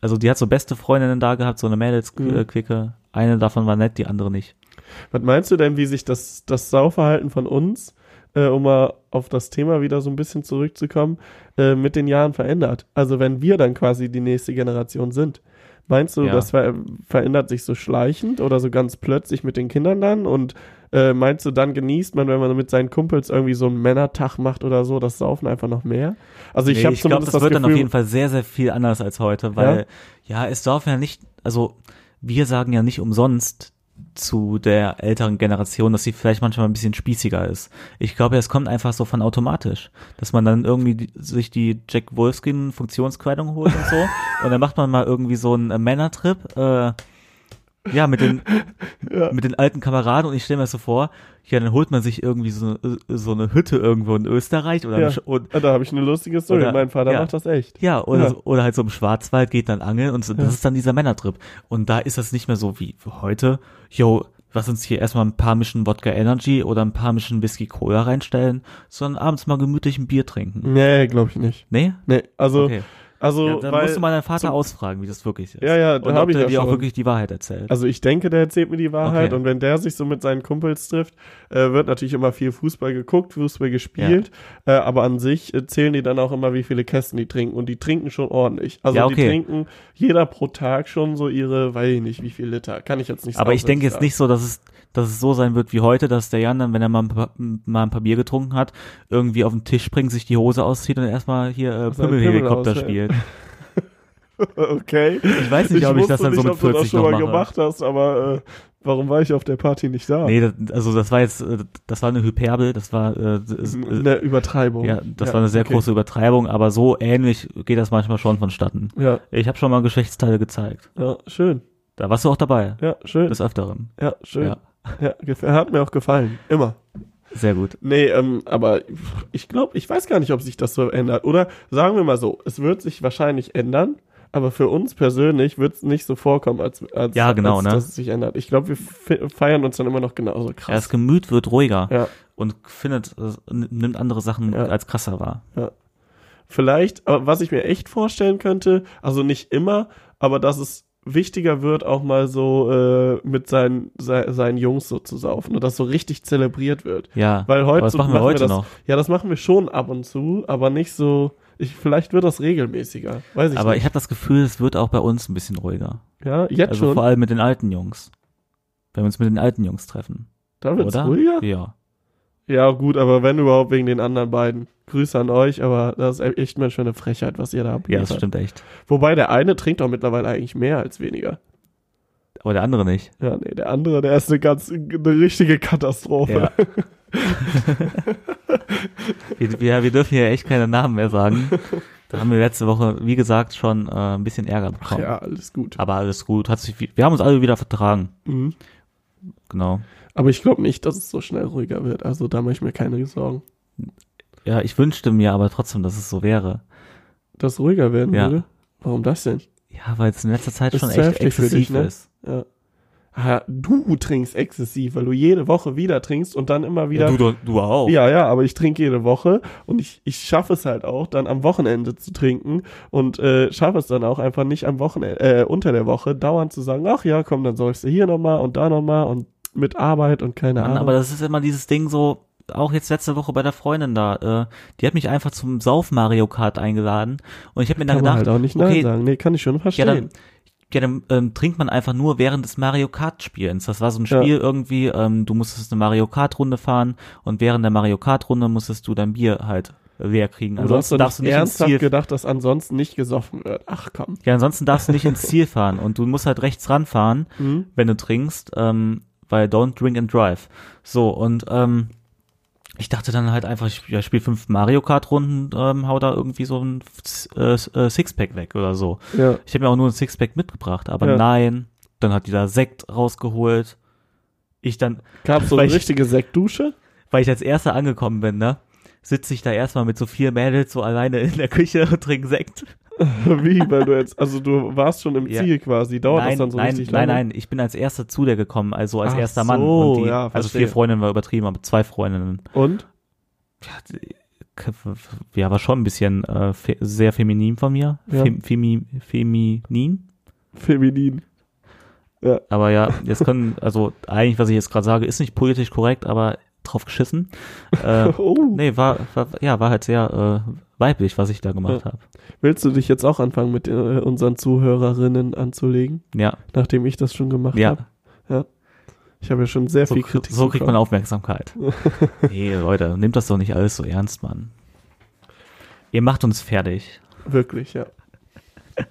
also die hat so beste Freundinnen da gehabt, so eine Mhm. Mädels-Quicke. Eine davon war nett, die andere nicht. Was meinst du denn, wie sich das, das Sauverhalten von uns, äh, um mal auf das Thema wieder so ein bisschen zurückzukommen, äh, mit den Jahren verändert? Also wenn wir dann quasi die nächste Generation sind. Meinst du, Ja. das ver verändert sich so schleichend oder so ganz plötzlich mit den Kindern dann? Und äh, meinst du, dann genießt man, wenn man mit seinen Kumpels irgendwie so einen Männertag macht oder so, das Saufen einfach noch mehr? Also ich Nee, habe zumindest das das wird dann auf Gefühl, jeden Fall sehr, sehr viel anders als heute, weil, ja, es darf ja nicht, also wir sagen ja nicht umsonst zu der älteren Generation, dass sie vielleicht manchmal ein bisschen spießiger ist. Ich glaube, es kommt einfach so von automatisch, dass man dann irgendwie die, sich die Jack Wolfskin Funktionskleidung holt und so und dann macht man mal irgendwie so einen Männertrip, äh, Ja, mit den, Ja. mit den alten Kameraden und ich stelle mir das so vor, ja, dann holt man sich irgendwie so, so eine Hütte irgendwo in Österreich oder, Ja. und, Ah, Da habe ich eine lustige Story. Oder- mein Vater ja. macht das echt. ja, oder. So, oder halt so im Schwarzwald geht dann angeln und so, das ist dann dieser Männertrip. Und da ist das nicht mehr so wie heute, yo, lass uns hier erstmal ein paar Mischen Wodka Energy oder ein paar Mischen Whisky Cola reinstellen, sondern abends mal gemütlich ein Bier trinken. Nee, glaube ich nicht. Nee? Nee, also, Okay. Also, Ja, dann weil, musst du mal deinen Vater zum- ausfragen, wie das wirklich ist. Ja, ja, da Und hab ob ich der ja dir auch wirklich die Wahrheit erzählt. also ich denke, der erzählt mir die Wahrheit Okay. und wenn der sich so mit seinen Kumpels trifft, äh, wird natürlich immer viel Fußball geguckt, Fußball gespielt, äh, aber an sich äh, zählen die dann auch immer, wie viele Kästen die trinken und die trinken schon ordentlich. Also Ja, die okay. trinken jeder pro Tag schon so ihre, weiß ich nicht, wie viel Liter, kann ich jetzt nicht sagen. Aber ich denke jetzt nicht so, dass es, dass es so sein wird wie heute, dass der Jan dann, wenn er mal ein, paar, mal ein paar Bier getrunken hat, irgendwie auf den Tisch springt, sich die Hose auszieht und erstmal hier äh, Pimmelhelikopter Pimmel spielt. Okay. Ich weiß nicht, ob ich das dann so nicht, mit ob du 40 das schon noch mal mache. gemacht hast, aber äh, warum war ich auf der Party nicht da? Nee, das, also das war jetzt, äh, das war eine Hyperbel, das war, äh, äh, Eine Übertreibung. ja, das war eine sehr okay. große Übertreibung, aber so ähnlich geht das manchmal schon vonstatten. Ja, Ich habe schon mal Geschlechtsteile gezeigt. ja, schön. Da warst du auch dabei, Ja, schön. des Öfteren. ja, schön. Ja, Ja, hat mir auch gefallen. Immer. sehr gut. Nee, ähm, aber ich glaube, ich weiß gar nicht, ob sich das so ändert. Oder sagen wir mal so, es wird sich wahrscheinlich ändern, aber für uns persönlich wird es nicht so vorkommen, als, als, Ja, genau, als ne? dass es sich ändert. Ich glaube, wir fe- feiern uns dann immer noch genauso Ja, das krass. Gemüt wird ruhiger Ja, und findet, äh, nimmt andere Sachen Ja. als krasser wahr. vielleicht, aber was ich mir echt vorstellen könnte, also nicht immer, aber dass es wichtiger wird, auch mal so äh, mit seinen, sei, seinen Jungs so zu saufen und das so richtig zelebriert wird. Ja, Weil heute das machen wir heute das, noch. Ja, das machen wir schon ab und zu, aber nicht so. Ich, vielleicht wird das regelmäßiger. Weiß ich Aber nicht. ich habe das Gefühl, es wird auch bei uns ein bisschen ruhiger. ja, jetzt Also schon. vor allem mit den alten Jungs. Wenn wir uns mit den alten Jungs treffen. Da wird's oder? ruhiger. Ja. Ja, gut, aber wenn überhaupt wegen den anderen beiden. Grüße an euch, aber das ist echt manchmal eine Frechheit, was ihr da habt. Ja, das stimmt echt. Wobei der eine trinkt auch mittlerweile eigentlich mehr als weniger. Aber der andere nicht. Ja, nee, der andere, der ist eine ganz, eine richtige Katastrophe. Ja. wir, wir, wir dürfen hier echt keine Namen mehr sagen. Da haben wir letzte Woche, wie gesagt, schon äh, ein bisschen Ärger Ach bekommen. ja, alles gut. Aber alles gut. Hat sich, wir haben uns alle wieder vertragen. Mhm. Genau. Aber ich glaube nicht, dass es so schnell ruhiger wird. Also da mache ich mir keine Sorgen. Ja, ich wünschte mir aber trotzdem, dass es so wäre. Dass ruhiger werden Ja. würde? Warum das denn? Ja, weil es in letzter Zeit Ist schon echt für dich, exzessiv ne? ist. Ja. Ah, du trinkst exzessiv, weil du jede Woche wieder trinkst und dann immer wieder. Ja, du, du auch. Ja, ja, aber ich trinke jede Woche und ich, ich schaffe es halt auch, dann am Wochenende zu trinken und äh, schaffe es dann auch einfach nicht am Wochenende, äh, unter der Woche dauernd zu sagen, ach ja, komm, dann säufst du hier nochmal und da nochmal und mit Arbeit und keine Mann, Ahnung. aber das ist immer dieses Ding so, auch jetzt letzte Woche bei der Freundin da, äh, die hat mich einfach zum Sauf Mario Kart eingeladen und ich habe mir dann kann gedacht, halt auch nicht Nein okay, sagen. Nee, kann ich schon ja verstehen. dann, ja, dann ähm, trinkt man einfach nur während des Mario Kart Spielens. Das war so ein Ja. Spiel irgendwie, ähm, du musstest eine Mario Kart Runde fahren und während der Mario Kart Runde musstest du dein Bier halt leer kriegen. du hast Ansonsten doch darfst du nicht ernsthaft gedacht, dass ansonsten nicht gesoffen wird. Ach komm. Ja, ansonsten darfst du nicht ins Ziel fahren und du musst halt rechts ranfahren, Mhm. wenn du trinkst, ähm, weil don't drink and drive. So, und ähm, ich dachte dann halt einfach, ich ja, spiele fünf Mario Kart Runden, ähm, hau da irgendwie so ein äh, äh, Sixpack weg oder so. Ja. Ich habe mir auch nur ein Sixpack mitgebracht, aber Ja. nein, dann hat dieser Sekt rausgeholt. Ich dann, Gab's so eine ich- richtige Sektdusche? weil ich als erster angekommen bin, ne, sitze ich da erstmal mit so vier Mädels so alleine in der Küche und trinke Sekt. Wie? Weil du jetzt, also du warst schon im Ja. Ziel quasi. Dauert nein, das dann so nein, richtig nein, lange? nein, ich bin als erster zu der gekommen, also als Ach erster Mann. so, und die, ja, also vier Freundinnen war übertrieben, aber zwei Freundinnen. Und? Ja, war schon ein bisschen äh, fe sehr feminin von mir. Ja. Fem femi feminin. Feminin. Aber ja, jetzt können, also eigentlich, was ich jetzt gerade sage, ist nicht politisch korrekt, aber drauf geschissen. Äh, Oh. nee, war, war, ja, war halt sehr äh, weiblich, was ich da gemacht Ja. habe. Willst du dich jetzt auch anfangen, mit äh, unseren Zuhörerinnen anzulegen, Ja, nachdem ich das schon gemacht ja. habe? Ich habe ja schon sehr So, viel Kritik so kriegt man. Aufmerksamkeit. nee, Leute, nehmt das doch nicht alles so ernst, Mann. Ihr macht uns fertig. Wirklich, ja.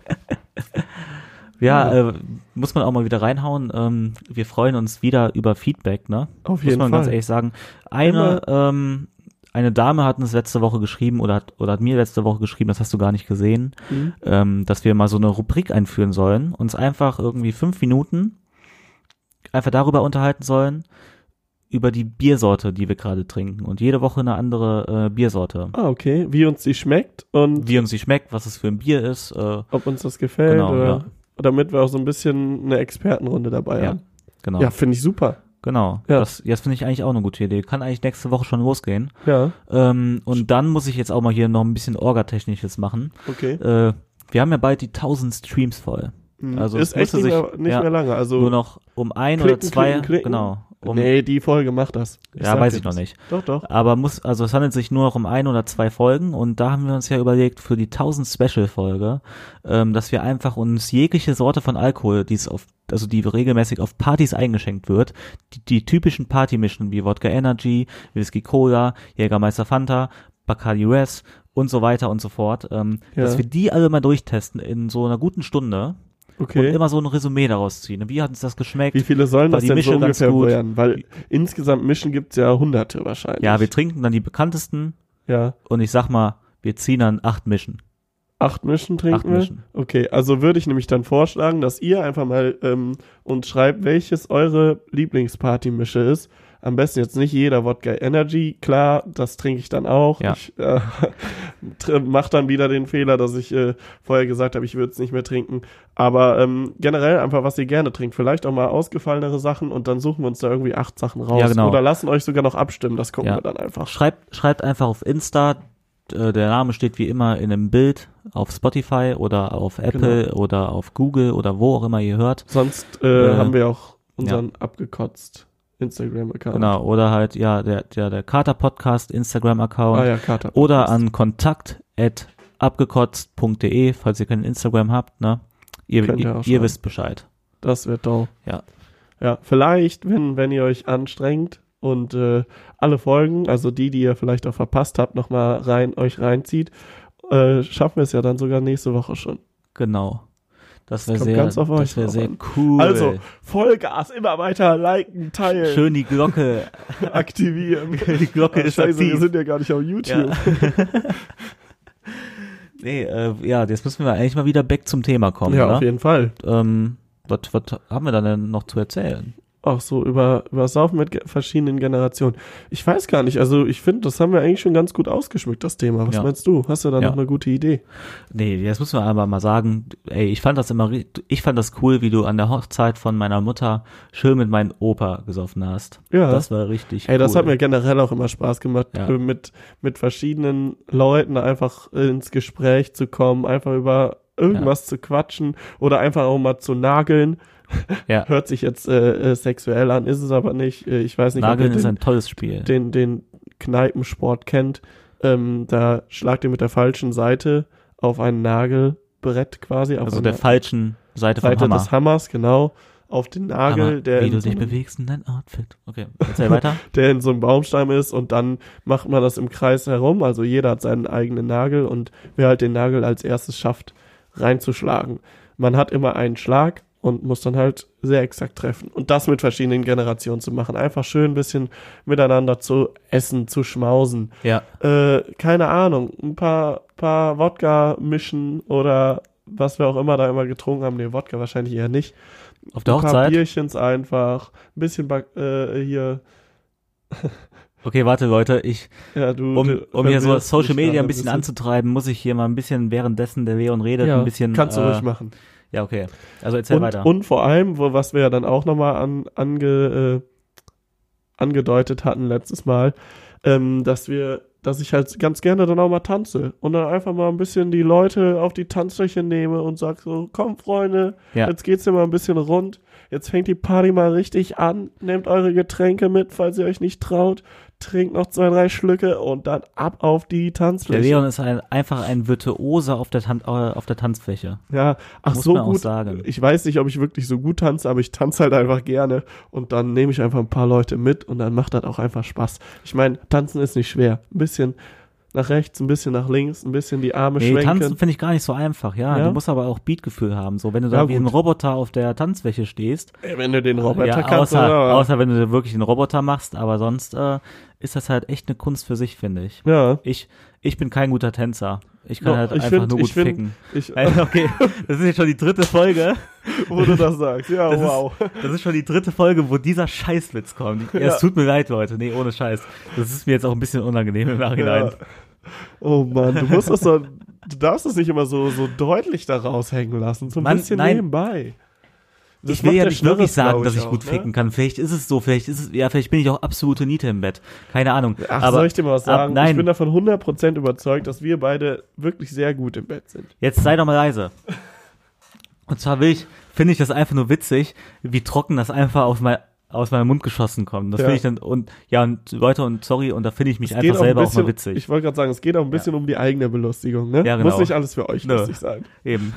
Ja, Ja. Äh, muss man auch mal wieder reinhauen. Ähm, wir freuen uns wieder über Feedback, ne? Auf Muss jeden man Fall. ganz ehrlich sagen. Eine, ähm, eine Dame hat uns letzte Woche geschrieben oder hat, oder hat mir letzte Woche geschrieben, das hast du gar nicht gesehen, Mhm. ähm, dass wir mal so eine Rubrik einführen sollen. Uns einfach irgendwie fünf Minuten einfach darüber unterhalten sollen, über die Biersorte, die wir gerade trinken. Und jede Woche eine andere äh, Biersorte. Ah, okay. Wie uns die schmeckt und Wie uns die schmeckt, was es für ein Bier ist. Äh, ob uns das gefällt. Genau, oder, ja. Damit wir auch so ein bisschen eine Expertenrunde dabei ja, haben. genau. Ja, finde ich super. Genau. Ja. Das, das finde ich eigentlich auch eine gute Idee. Kann eigentlich nächste Woche schon losgehen. Ja, Ähm, und dann muss ich jetzt auch mal hier noch ein bisschen Orgatechnisches machen. okay. Äh, wir haben ja bald die 1000 Streams voll. Mhm. also ist es echt nicht, sich- mehr, nicht ja, mehr lange. Also Nur noch um ein oder klicken, zwei. klicken, klicken. Genau. Um, nee, die Folge macht das. ja, sag weiß ich noch nicht. Doch, doch. Aber muss, also es handelt sich nur noch um ein oder zwei Folgen und da haben wir uns ja überlegt für die 1000 Special Folge, ähm, dass wir einfach uns jegliche Sorte von Alkohol, die es auf, also die regelmäßig auf Partys eingeschenkt wird, die, die typischen Partymischen wie Wodka Energy, Whisky Cola, Jägermeister Fanta, Bacardi Res und so weiter und so fort, ähm, Ja. dass wir die alle mal durchtesten in so einer guten Stunde und Okay. immer so ein Resümee daraus ziehen. Wie hat uns das geschmeckt? Wie viele sollen War das denn Mische so ungefähr werden? Weil insgesamt Mischen gibt's ja hunderte wahrscheinlich. ja, wir trinken dann die bekanntesten ja. und ich sag mal, wir ziehen dann acht Mischen. Acht Mischen trinken Acht wir? Mischen. Okay, also würde ich nämlich dann vorschlagen, dass ihr einfach mal ähm, uns schreibt, welches eure Lieblingspartymische ist. Am besten jetzt nicht jeder Wodka Energy, klar, das trinke ich dann auch. Ja. Ich äh, tr- mach dann wieder den Fehler, dass ich äh, vorher gesagt habe, ich würde es nicht mehr trinken. Aber ähm, generell einfach, was ihr gerne trinkt. Vielleicht auch mal ausgefallenere Sachen und dann suchen wir uns da irgendwie acht Sachen raus. Ja, genau. Oder lassen euch sogar noch abstimmen, das gucken Ja. wir dann einfach. Schreibt, schreibt einfach auf Insta. Äh, Der Name steht wie immer in einem Bild auf Spotify oder auf Apple oder auf Google oder wo auch immer ihr hört. Sonst äh, Äh, haben wir auch unseren abgekotzt Instagram-Account. Genau. Oder halt, ja, der, der, der Kater Podcast Instagram-Account. Ah ja, Kater. Oder an kontakt at abgekotzt.de, falls ihr kein Instagram habt, ne? Ihr, Könnt ihr ihr, wisst Bescheid. Das wird toll. Ja. Ja, vielleicht, wenn, wenn ihr euch anstrengt und äh, alle Folgen, also die, die ihr vielleicht auch verpasst habt, nochmal rein, euch reinzieht, äh, schaffen wir es ja dann sogar nächste Woche schon. Genau. Das wäre sehr, ganz auf das drauf sehr an. cool. Also, Vollgas, immer weiter liken, teilen, schön die Glocke. aktivieren. die Glocke Ah, ist Scheiße, wir aktiv. sind ja gar nicht auf YouTube. Ja. nee, äh, ja, jetzt müssen wir eigentlich mal wieder back zum Thema kommen. Ja, ne? auf jeden Fall. ähm, was, was haben wir da denn noch zu erzählen? Auch so über, über Saufen mit ge verschiedenen Generationen. Ich weiß gar nicht, also ich finde, das haben wir eigentlich schon ganz gut ausgeschmückt, das Thema. Was Ja. meinst du? Hast du da Ja. noch eine gute Idee? Nee, jetzt müssen wir aber mal sagen, ey, ich fand das immer, ich fand das cool, wie du an der Hochzeit von meiner Mutter schön mit meinem Opa gesoffen hast. Ja. Das war richtig Ey, das cool. hat mir generell auch immer Spaß gemacht, Ja. äh, mit, mit verschiedenen Leuten einfach ins Gespräch zu kommen, einfach über irgendwas zu quatschen oder einfach auch mal zu nageln. Ja. Hört sich jetzt äh, äh, sexuell an, ist es aber nicht. Äh, ich weiß nicht, Nageln ob ist ihr ein tolles Spiel. den, den, den Kneipensport kennt. Ähm, da schlagt ihr mit der falschen Seite auf ein Nagelbrett quasi, auf also der falschen Seite vom Seite Hammer. des Hammers, genau, auf den Nagel, Hammer, der wie in du so dich einem- bewegst in dein Outfit. Okay, erzähl weiter. der in so einem Baumstamm ist und dann macht man das im Kreis herum. Also jeder hat seinen eigenen Nagel und wer halt den Nagel als erstes schafft, reinzuschlagen. Man hat immer einen Schlag und muss dann halt sehr exakt treffen. Und das mit verschiedenen Generationen zu machen. Einfach schön ein bisschen miteinander zu essen, zu schmausen. Ja, Äh, keine Ahnung, ein paar, paar Wodka mischen oder was wir auch immer da immer getrunken haben. Nee, Wodka wahrscheinlich eher nicht. auf der ein paar Hochzeit. Bierchens einfach. Ein bisschen äh, hier Okay, warte Leute, ich, Ja, du, um, um hier so Social Media ein bisschen anzutreiben, muss ich hier mal ein bisschen währenddessen der Leon redet, Ja, ein bisschen. kannst du äh, ruhig machen. Ja, okay. Also erzähl Und, weiter. und vor allem, wo, was wir ja dann auch nochmal an, ange, äh, angedeutet hatten letztes Mal, ähm, dass wir, dass ich halt ganz gerne dann auch mal tanze und dann einfach mal ein bisschen die Leute auf die Tanzfläche nehme und sag so, komm Freunde, Ja. jetzt geht's hier mal ein bisschen rund, jetzt fängt die Party mal richtig an, nehmt eure Getränke mit, falls ihr euch nicht traut, trinkt noch zwei, drei Schlücke und dann ab auf die der Tanzfläche. Leon ist ein, einfach ein Virtuose auf der, Tan äh, auf der Tanzfläche. Ja, ach Muss so gut. sagen. Ich weiß nicht, ob ich wirklich so gut tanze, aber ich tanze halt einfach gerne und dann nehme ich einfach ein paar Leute mit und dann macht das auch einfach Spaß. Ich meine, tanzen ist nicht schwer. Ein bisschen nach rechts, ein bisschen nach links, ein bisschen die Arme Nee, schwenken. tanzen finde ich gar nicht so einfach, ja. Ja? Du musst aber auch Beatgefühl haben. So, wenn du da Ja, wie ein. Roboter auf der Tanzfläche stehst, wenn du den Roboter ja, kannst, außer, außer wenn du wirklich einen Roboter machst, aber sonst äh, ist das halt echt eine Kunst für sich, finde ich. Ja. Ich, ich bin kein guter Tänzer. Ich kann Doch, halt ich einfach find- nur gut ich find- ficken. Ich, Äh, Okay, das ist jetzt schon die dritte Folge. wo du das sagst. Ja, Das wow. ist, das ist schon die dritte Folge, wo dieser Scheißwitz kommt. Ja. Es tut mir leid, Leute. Nee, ohne Scheiß. Das ist mir jetzt auch ein bisschen unangenehm im Nachhinein. Ja. Oh Mann, du musst das so, du darfst es nicht immer so, so deutlich da raushängen lassen. So ein Mann, bisschen nein. nebenbei. Ich will ja nicht wirklich sagen, dass ich auch, gut ne? ficken kann. Vielleicht ist es so, vielleicht ist es, ja, vielleicht bin ich auch absolute Niete im Bett. Keine Ahnung. Ach, Aber soll ich dir mal was ab- sagen? nein. Ich bin davon 100% überzeugt, dass wir beide wirklich sehr gut im Bett sind. Jetzt sei doch mal leise. Und zwar will ich, finde ich das einfach nur witzig, wie trocken das einfach aus, mein, aus meinem Mund geschossen kommt. Das Ja. finde ich dann, und, ja, und Leute, und sorry, und da finde ich mich Es einfach auch ein selber auch bisschen, mal witzig. Ich wollte gerade sagen, es geht auch ein bisschen um die eigene Belustigung, ne? Ja, genau. Muss nicht alles für euch Nö. lustig sein. Eben.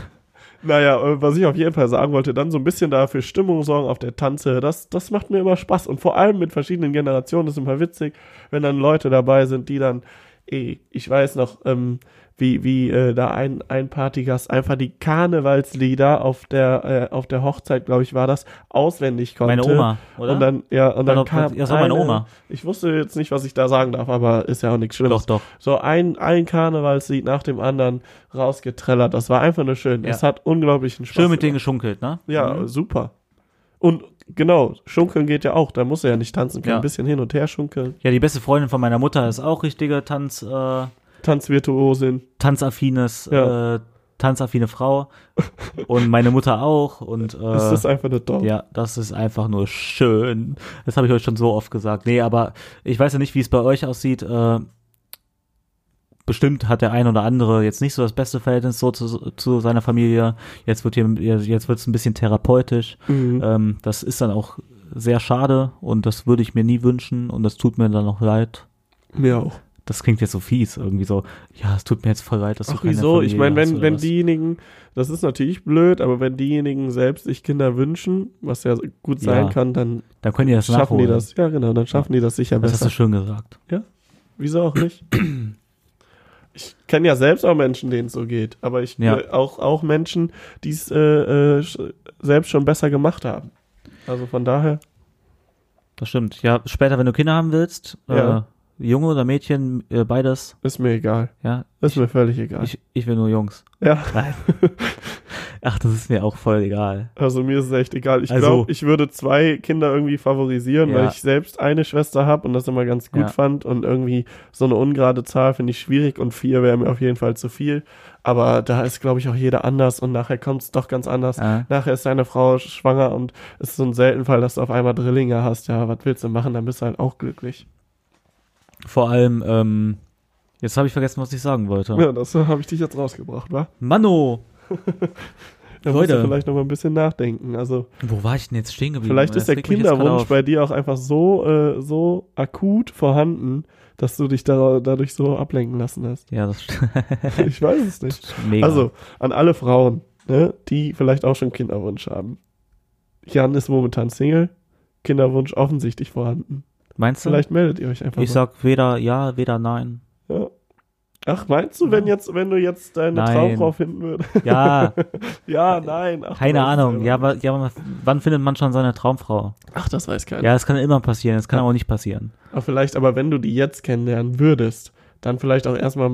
Naja, äh, was ich auf jeden Fall sagen wollte, dann so ein bisschen da für Stimmung sorgen auf der Tanze, das, das macht mir immer Spaß. Und vor allem mit verschiedenen Generationen ist immer witzig, wenn dann Leute dabei sind, die dann, ich weiß noch, ähm, wie, wie äh, da ein, ein Partygast einfach die Karnevalslieder auf der, äh, auf der Hochzeit, glaube ich, war das, auswendig konnte. Meine Oma, oder? Und dann, ja, und dann doch- kam das war meine eine- Oma. Ich wusste jetzt nicht, was ich da sagen darf, aber ist ja auch nichts Schlimmes. doch, doch. So ein, ein Karnevalslied nach dem anderen rausgetrellert. Das war einfach nur schön. Ja. Es hat unglaublichen Spaß Schön mit denen geschunkelt, ne? Ja, Mhm. super. Und genau, schunkeln geht ja auch. Da muss er ja nicht tanzen können. Ja. Ein bisschen hin und her schunkeln. Ja, die beste Freundin von meiner Mutter ist auch richtige Tanz, äh, Tanzvirtuosin. tanzaffines, Ja. äh, tanzaffine Frau. und meine Mutter auch. Und äh, Das ist einfach eine Dog. Ja, das ist einfach nur schön. Das habe ich euch schon so oft gesagt. Nee, aber ich weiß ja nicht, wie es bei euch aussieht. Äh, bestimmt hat der ein oder andere jetzt nicht so das beste Verhältnis so zu, zu seiner Familie. Jetzt wird hier, jetzt wird es ein bisschen therapeutisch. Mhm. Ähm, das ist dann auch sehr schade und das würde ich mir nie wünschen und das tut mir dann auch leid. Mir auch. Das klingt jetzt so fies, irgendwie so, ja, es tut mir jetzt voll leid, dass du Ach, keine wieso? Familie Ich meine, hast wenn, wenn was. diejenigen, das ist natürlich blöd, aber wenn diejenigen selbst sich Kinder wünschen, was ja gut sein Ja, kann, dann dann können die das schaffen nachholen. die das. Ja, genau, dann schaffen die das sicher Das hast besser. du schön gesagt. Wieso auch nicht? Ich kenne ja selbst auch Menschen, denen es so geht, aber ich Ja. äh, auch auch Menschen, die es äh, äh, selbst schon besser gemacht haben. Also von daher, Das stimmt. Ja, später, wenn du Kinder haben willst, Ja. Junge oder Mädchen, äh, beides, ist mir egal. ja. Ist mir völlig egal. Ich, ich will nur Jungs. ja, Nein. Ach, das ist mir auch voll egal. also mir ist es echt egal. Ich Also- glaube, ich würde zwei Kinder irgendwie favorisieren, weil Ja. ich selbst eine Schwester habe und das immer ganz gut Ja. fand und irgendwie so eine ungerade Zahl finde ich schwierig und vier wäre mir auf jeden Fall zu viel. Aber da ist, glaube ich, auch jeder anders und nachher kommt es doch ganz anders. Ja. Nachher ist deine Frau schwanger und es ist so ein selten Fall, dass du auf einmal Drillinge hast. Ja, was willst du machen? Dann bist du halt auch glücklich. Vor allem, ähm, jetzt habe ich vergessen, was ich sagen wollte. Ja, das habe ich dich jetzt rausgebracht, wa? Manno! Da musst du Leute. vielleicht noch mal ein bisschen nachdenken. Also Wo war ich denn jetzt stehen geblieben? vielleicht Das ist der Kinderwunsch bei dir auch einfach so, äh, so akut vorhanden, dass du dich da, dadurch so ablenken lassen hast. Ja, das stimmt. Ich weiß es nicht. Mega. Also, an alle Frauen, ne, die vielleicht auch schon Kinderwunsch haben. Jan ist momentan Single, Kinderwunsch offensichtlich vorhanden. Meinst du? Vielleicht meldet ihr euch einfach ich mal. sag weder ja, weder nein. Ja. Ach, meinst du, wenn jetzt, wenn du jetzt deine Nein. Traumfrau finden würdest? Ja, ja, nein. Ach, keine Ahnung. Ja, aber, ja, aber wann findet man schon seine Traumfrau? Ach, das weiß keiner. Ja, das kann immer passieren, das kann Ja. aber auch nicht passieren. Aber vielleicht, aber wenn du die jetzt kennenlernen würdest, dann vielleicht auch erstmal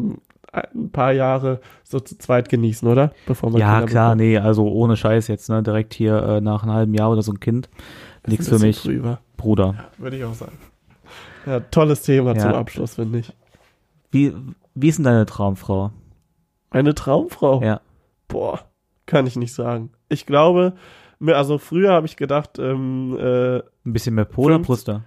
ein paar Jahre so zu zweit genießen, oder? Bevor man Ja, Kinder klar, bekommt. nee, also ohne Scheiß jetzt, ne, direkt hier äh, nach einem halben Jahr oder so ein Kind. Nichts für mich, wa? Bruder. Würde ich auch sagen. Ja, tolles Thema Ja. zum Abschluss, finde ich. Wie, wie ist denn deine Traumfrau? Eine Traumfrau? Ja. Boah, kann ich nicht sagen. Ich glaube, mir- also früher habe ich gedacht, ähm, äh, Ein bisschen mehr Po oder Brüste?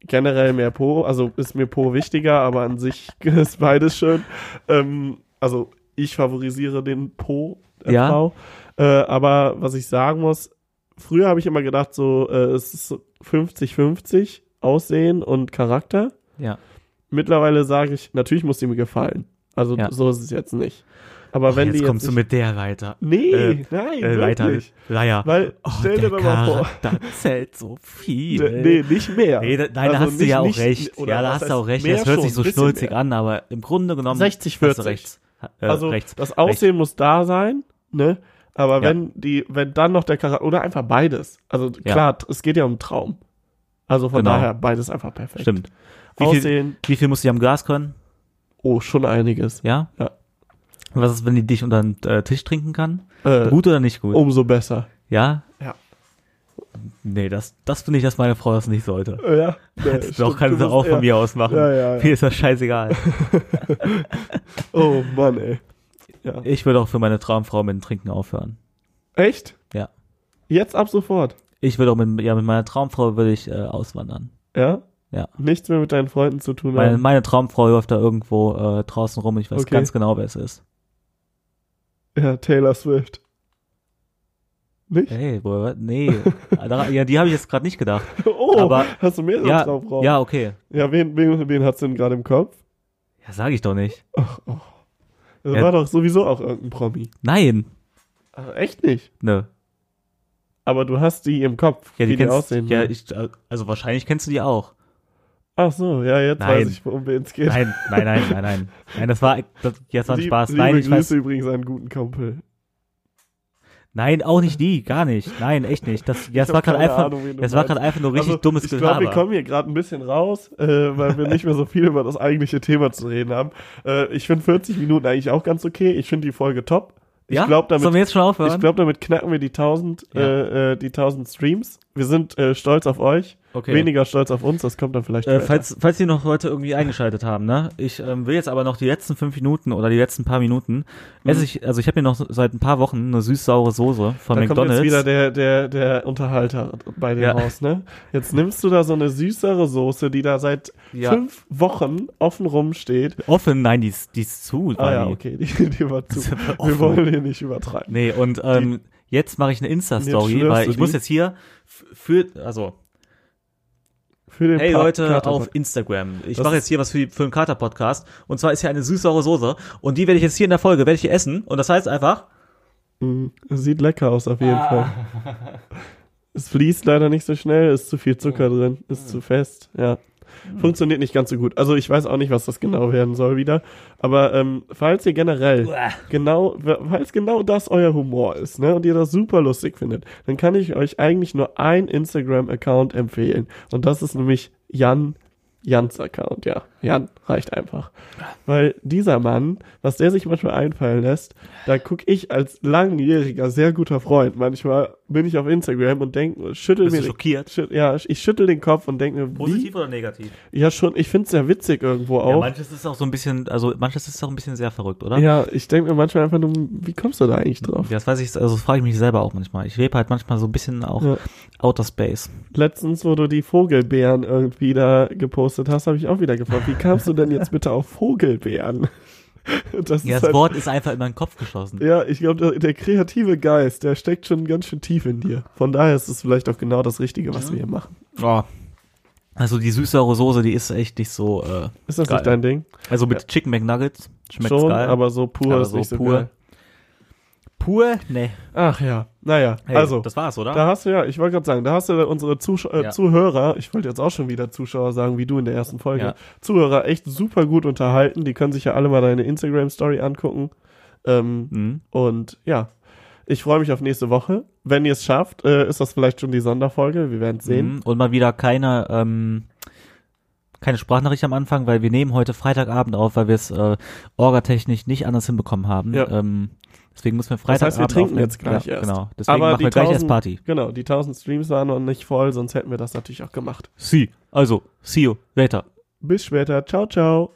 generell mehr Po, also ist mir Po wichtiger, aber an sich ist beides schön. Ähm, also ich favorisiere den Po der Ja. Frau. Äh, aber was ich sagen muss, früher habe ich immer gedacht, so äh, es ist so 50-50 Aussehen und Charakter. Ja. Mittlerweile sage ich, natürlich muss sie mir gefallen. Also Ja. so ist es jetzt nicht. Aber wenn jetzt die kommst jetzt du mit der weiter. Nee, Äh, nein, Äh, weiter. Leier. Weil, Oh, stell dir doch mal vor. Charakter zählt so viel. D- Nee, nicht mehr. Nee, da, nein, da Also hast du nicht- ja auch nicht- recht. Ja, da hast du auch recht. Das hört sich so schnulzig an, aber im Grunde genommen 60, hast du 40. recht. Äh, also rechts. das Aussehen muss da sein, ne? Aber Ja. wenn die, wenn dann noch der Charakter oder einfach beides. Also Ja. klar, es geht ja um Traum. Also von Genau. daher beides einfach perfekt. Stimmt. Wie viel, Aussehen, wie viel muss die am Glas können? oh, schon einiges. Ja? Ja. Was ist, wenn die dich unter den äh, Tisch trinken kann? Äh, Gut oder nicht gut? umso besser. Ja? Ja. Nee, das, das finde ich, dass meine Frau das nicht sollte. Äh, Ja, Das doch kann sie auch von mir aus machen. Ja, ja, ja. Mir ist das scheißegal. Oh Mann, ey. Ja. Ich würde auch für meine Traumfrau mit dem Trinken aufhören. Echt? Ja. Jetzt ab sofort. Ich würde auch mit, ja, mit meiner Traumfrau würde ich äh, auswandern. Ja? Ja. Nichts mehr mit deinen Freunden zu tun Meine, haben. meine Traumfrau läuft da irgendwo äh, draußen rum ich weiß Okay. ganz genau, wer es ist. Ja, Taylor Swift. Nicht? Hey, boah, nee. Daran- ja, die habe ich jetzt gerade nicht gedacht. Oh, aber- hast du mehrere Ja, Traumfrauen? ja, okay. Ja, wen, wen, wen hast du denn gerade im Kopf? Ja, sage ich doch nicht. Ach, oh. Das Ja. war doch sowieso auch irgendein Promi. Nein. Ach, echt nicht? Ne. Aber du hast die im Kopf, Ja, wie die die kennst, aussehen. ja, ne? ich, also wahrscheinlich kennst du die auch. Ach so, ja, jetzt Nein. weiß ich, worum es geht. Nein, nein, nein, nein, nein. Nein, das war, das, jetzt war ein Lieb- Spaß. Liebe Nein, ich Grüße weiß, übrigens einen guten Kumpel. nein, auch nicht die, gar nicht. Nein, echt nicht. Das, das war gerade einfach, Ahnung, wen du das war meinst. gerade einfach nur richtig Also, dummes Ich glaube, wir Gelaber. kommen hier gerade ein bisschen raus, äh, weil wir nicht mehr so viel über das eigentliche Thema zu reden haben. Äh, ich finde 40 Minuten eigentlich auch ganz okay. Ich finde die Folge top. Ich ja? glaube, damit Sollen wir jetzt schon aufhören? Ich glaube, damit knacken wir die 1000, Ja. äh, äh, die 1000 Streams. Wir sind äh, stolz auf euch, okay. weniger stolz auf uns. Das kommt dann vielleicht Äh, falls, falls ihr noch Leute irgendwie eingeschaltet haben, ne? Ich ähm, will jetzt aber noch die letzten fünf Minuten oder die letzten paar Minuten esse ich, also ich habe mir noch seit ein paar Wochen eine süß-saure Soße von da kommt McDonalds. jetzt wieder der, der, der Unterhalter bei dem Ja. raus, ne? Jetzt nimmst du da so eine süßere Soße, die da seit Ja. fünf Wochen offen rumsteht. Offen, nein, die ist, die ist zu. Ah ja, die. okay, die, die war zu. Wir wollen hier nicht übertreiben. Nee, und ähm, jetzt mache ich eine Insta-Story, weil ich muss jetzt hier für, also, Für den hey Pa- Leute Kater- auf Instagram. Ich mache jetzt hier was für, die, für den Kater-Podcast. Und zwar ist hier eine süß-saure Soße. Und die werde ich jetzt hier in der Folge, werde ich hier essen. Und das heißt einfach, Mm, Sieht lecker aus auf jeden Ah. Fall. Es fließt leider nicht so schnell, ist zu viel Zucker Oh. drin, ist zu fest, ja. Funktioniert nicht ganz so gut. Also ich weiß auch nicht, was das genau werden soll wieder. Aber ähm, falls ihr generell genau, falls genau das euer Humor ist, ne, und ihr das super lustig findet, dann kann ich euch eigentlich nur ein Instagram-Account empfehlen. Und das ist nämlich Jan, Jans Account, ja. Jan reicht einfach. Weil dieser Mann, was der sich manchmal einfallen lässt, da guck ich als langjähriger, sehr guter Freund, manchmal bin ich auf Instagram und denk, schüttel bist mir schockiert? Schüt, ja, ich schüttel den Kopf und denke mir, wie? Positiv oder negativ? Ja, schon, ich find's sehr witzig irgendwo Ja, auch. manches ist auch so ein bisschen, also manches ist auch ein bisschen sehr verrückt, oder? Ja, ich denke mir manchmal einfach nur, wie kommst du da eigentlich drauf? Das weiß ich, also das frage ich mich selber auch manchmal. Ich lebe halt manchmal so ein bisschen auch Ja. Outer Space. Letztens, wo du die Vogelbeeren irgendwie da gepostet hast, habe ich auch wieder gefragt, wie kamst du denn jetzt bitte auf Vogelbeeren? Das Ja, ist das halt, Wort ist einfach in meinen Kopf geschossen. ja, ich glaube, der, der kreative Geist, der steckt schon ganz schön tief in dir. Von daher ist es vielleicht auch genau das Richtige, was wir hier machen. Oh. Also die süß-saure Soße, die ist echt nicht so, äh, Ist das Geil. nicht dein Ding? also mit Chicken McNuggets schmeckt's schon, geil. aber so pur Aber ist so nicht so pur. geil. pur? Nee. Ach ja, naja, Hey, also. das war's, oder? Da hast du ja, ich wollte gerade sagen, da hast du unsere Zusch äh, Ja. Zuhörer, ich wollte jetzt auch schon wieder Zuschauer sagen, wie du in der ersten Folge, Ja. Zuhörer echt super gut unterhalten. Die können sich ja alle mal deine Instagram-Story angucken. Ähm, Mhm. und ja, ich freue mich auf nächste Woche. Wenn ihr es schafft, äh, ist das vielleicht schon die Sonderfolge. Wir werden es sehen. Mhm. Und mal wieder keine, ähm, keine Sprachnachricht am Anfang, weil wir nehmen heute Freitagabend auf, weil wir es äh, orgatechnisch nicht anders hinbekommen haben. Ja. Ähm, deswegen müssen wir Das Freitagabend heißt, wir trinken jetzt gleich ja, erst. Genau. Deswegen Aber machen die wir gleich erst 1000 Party. Genau, die 1000 Streams waren noch nicht voll, sonst hätten wir das natürlich auch gemacht. See. Also, see you later. Bis später. Ciao, ciao.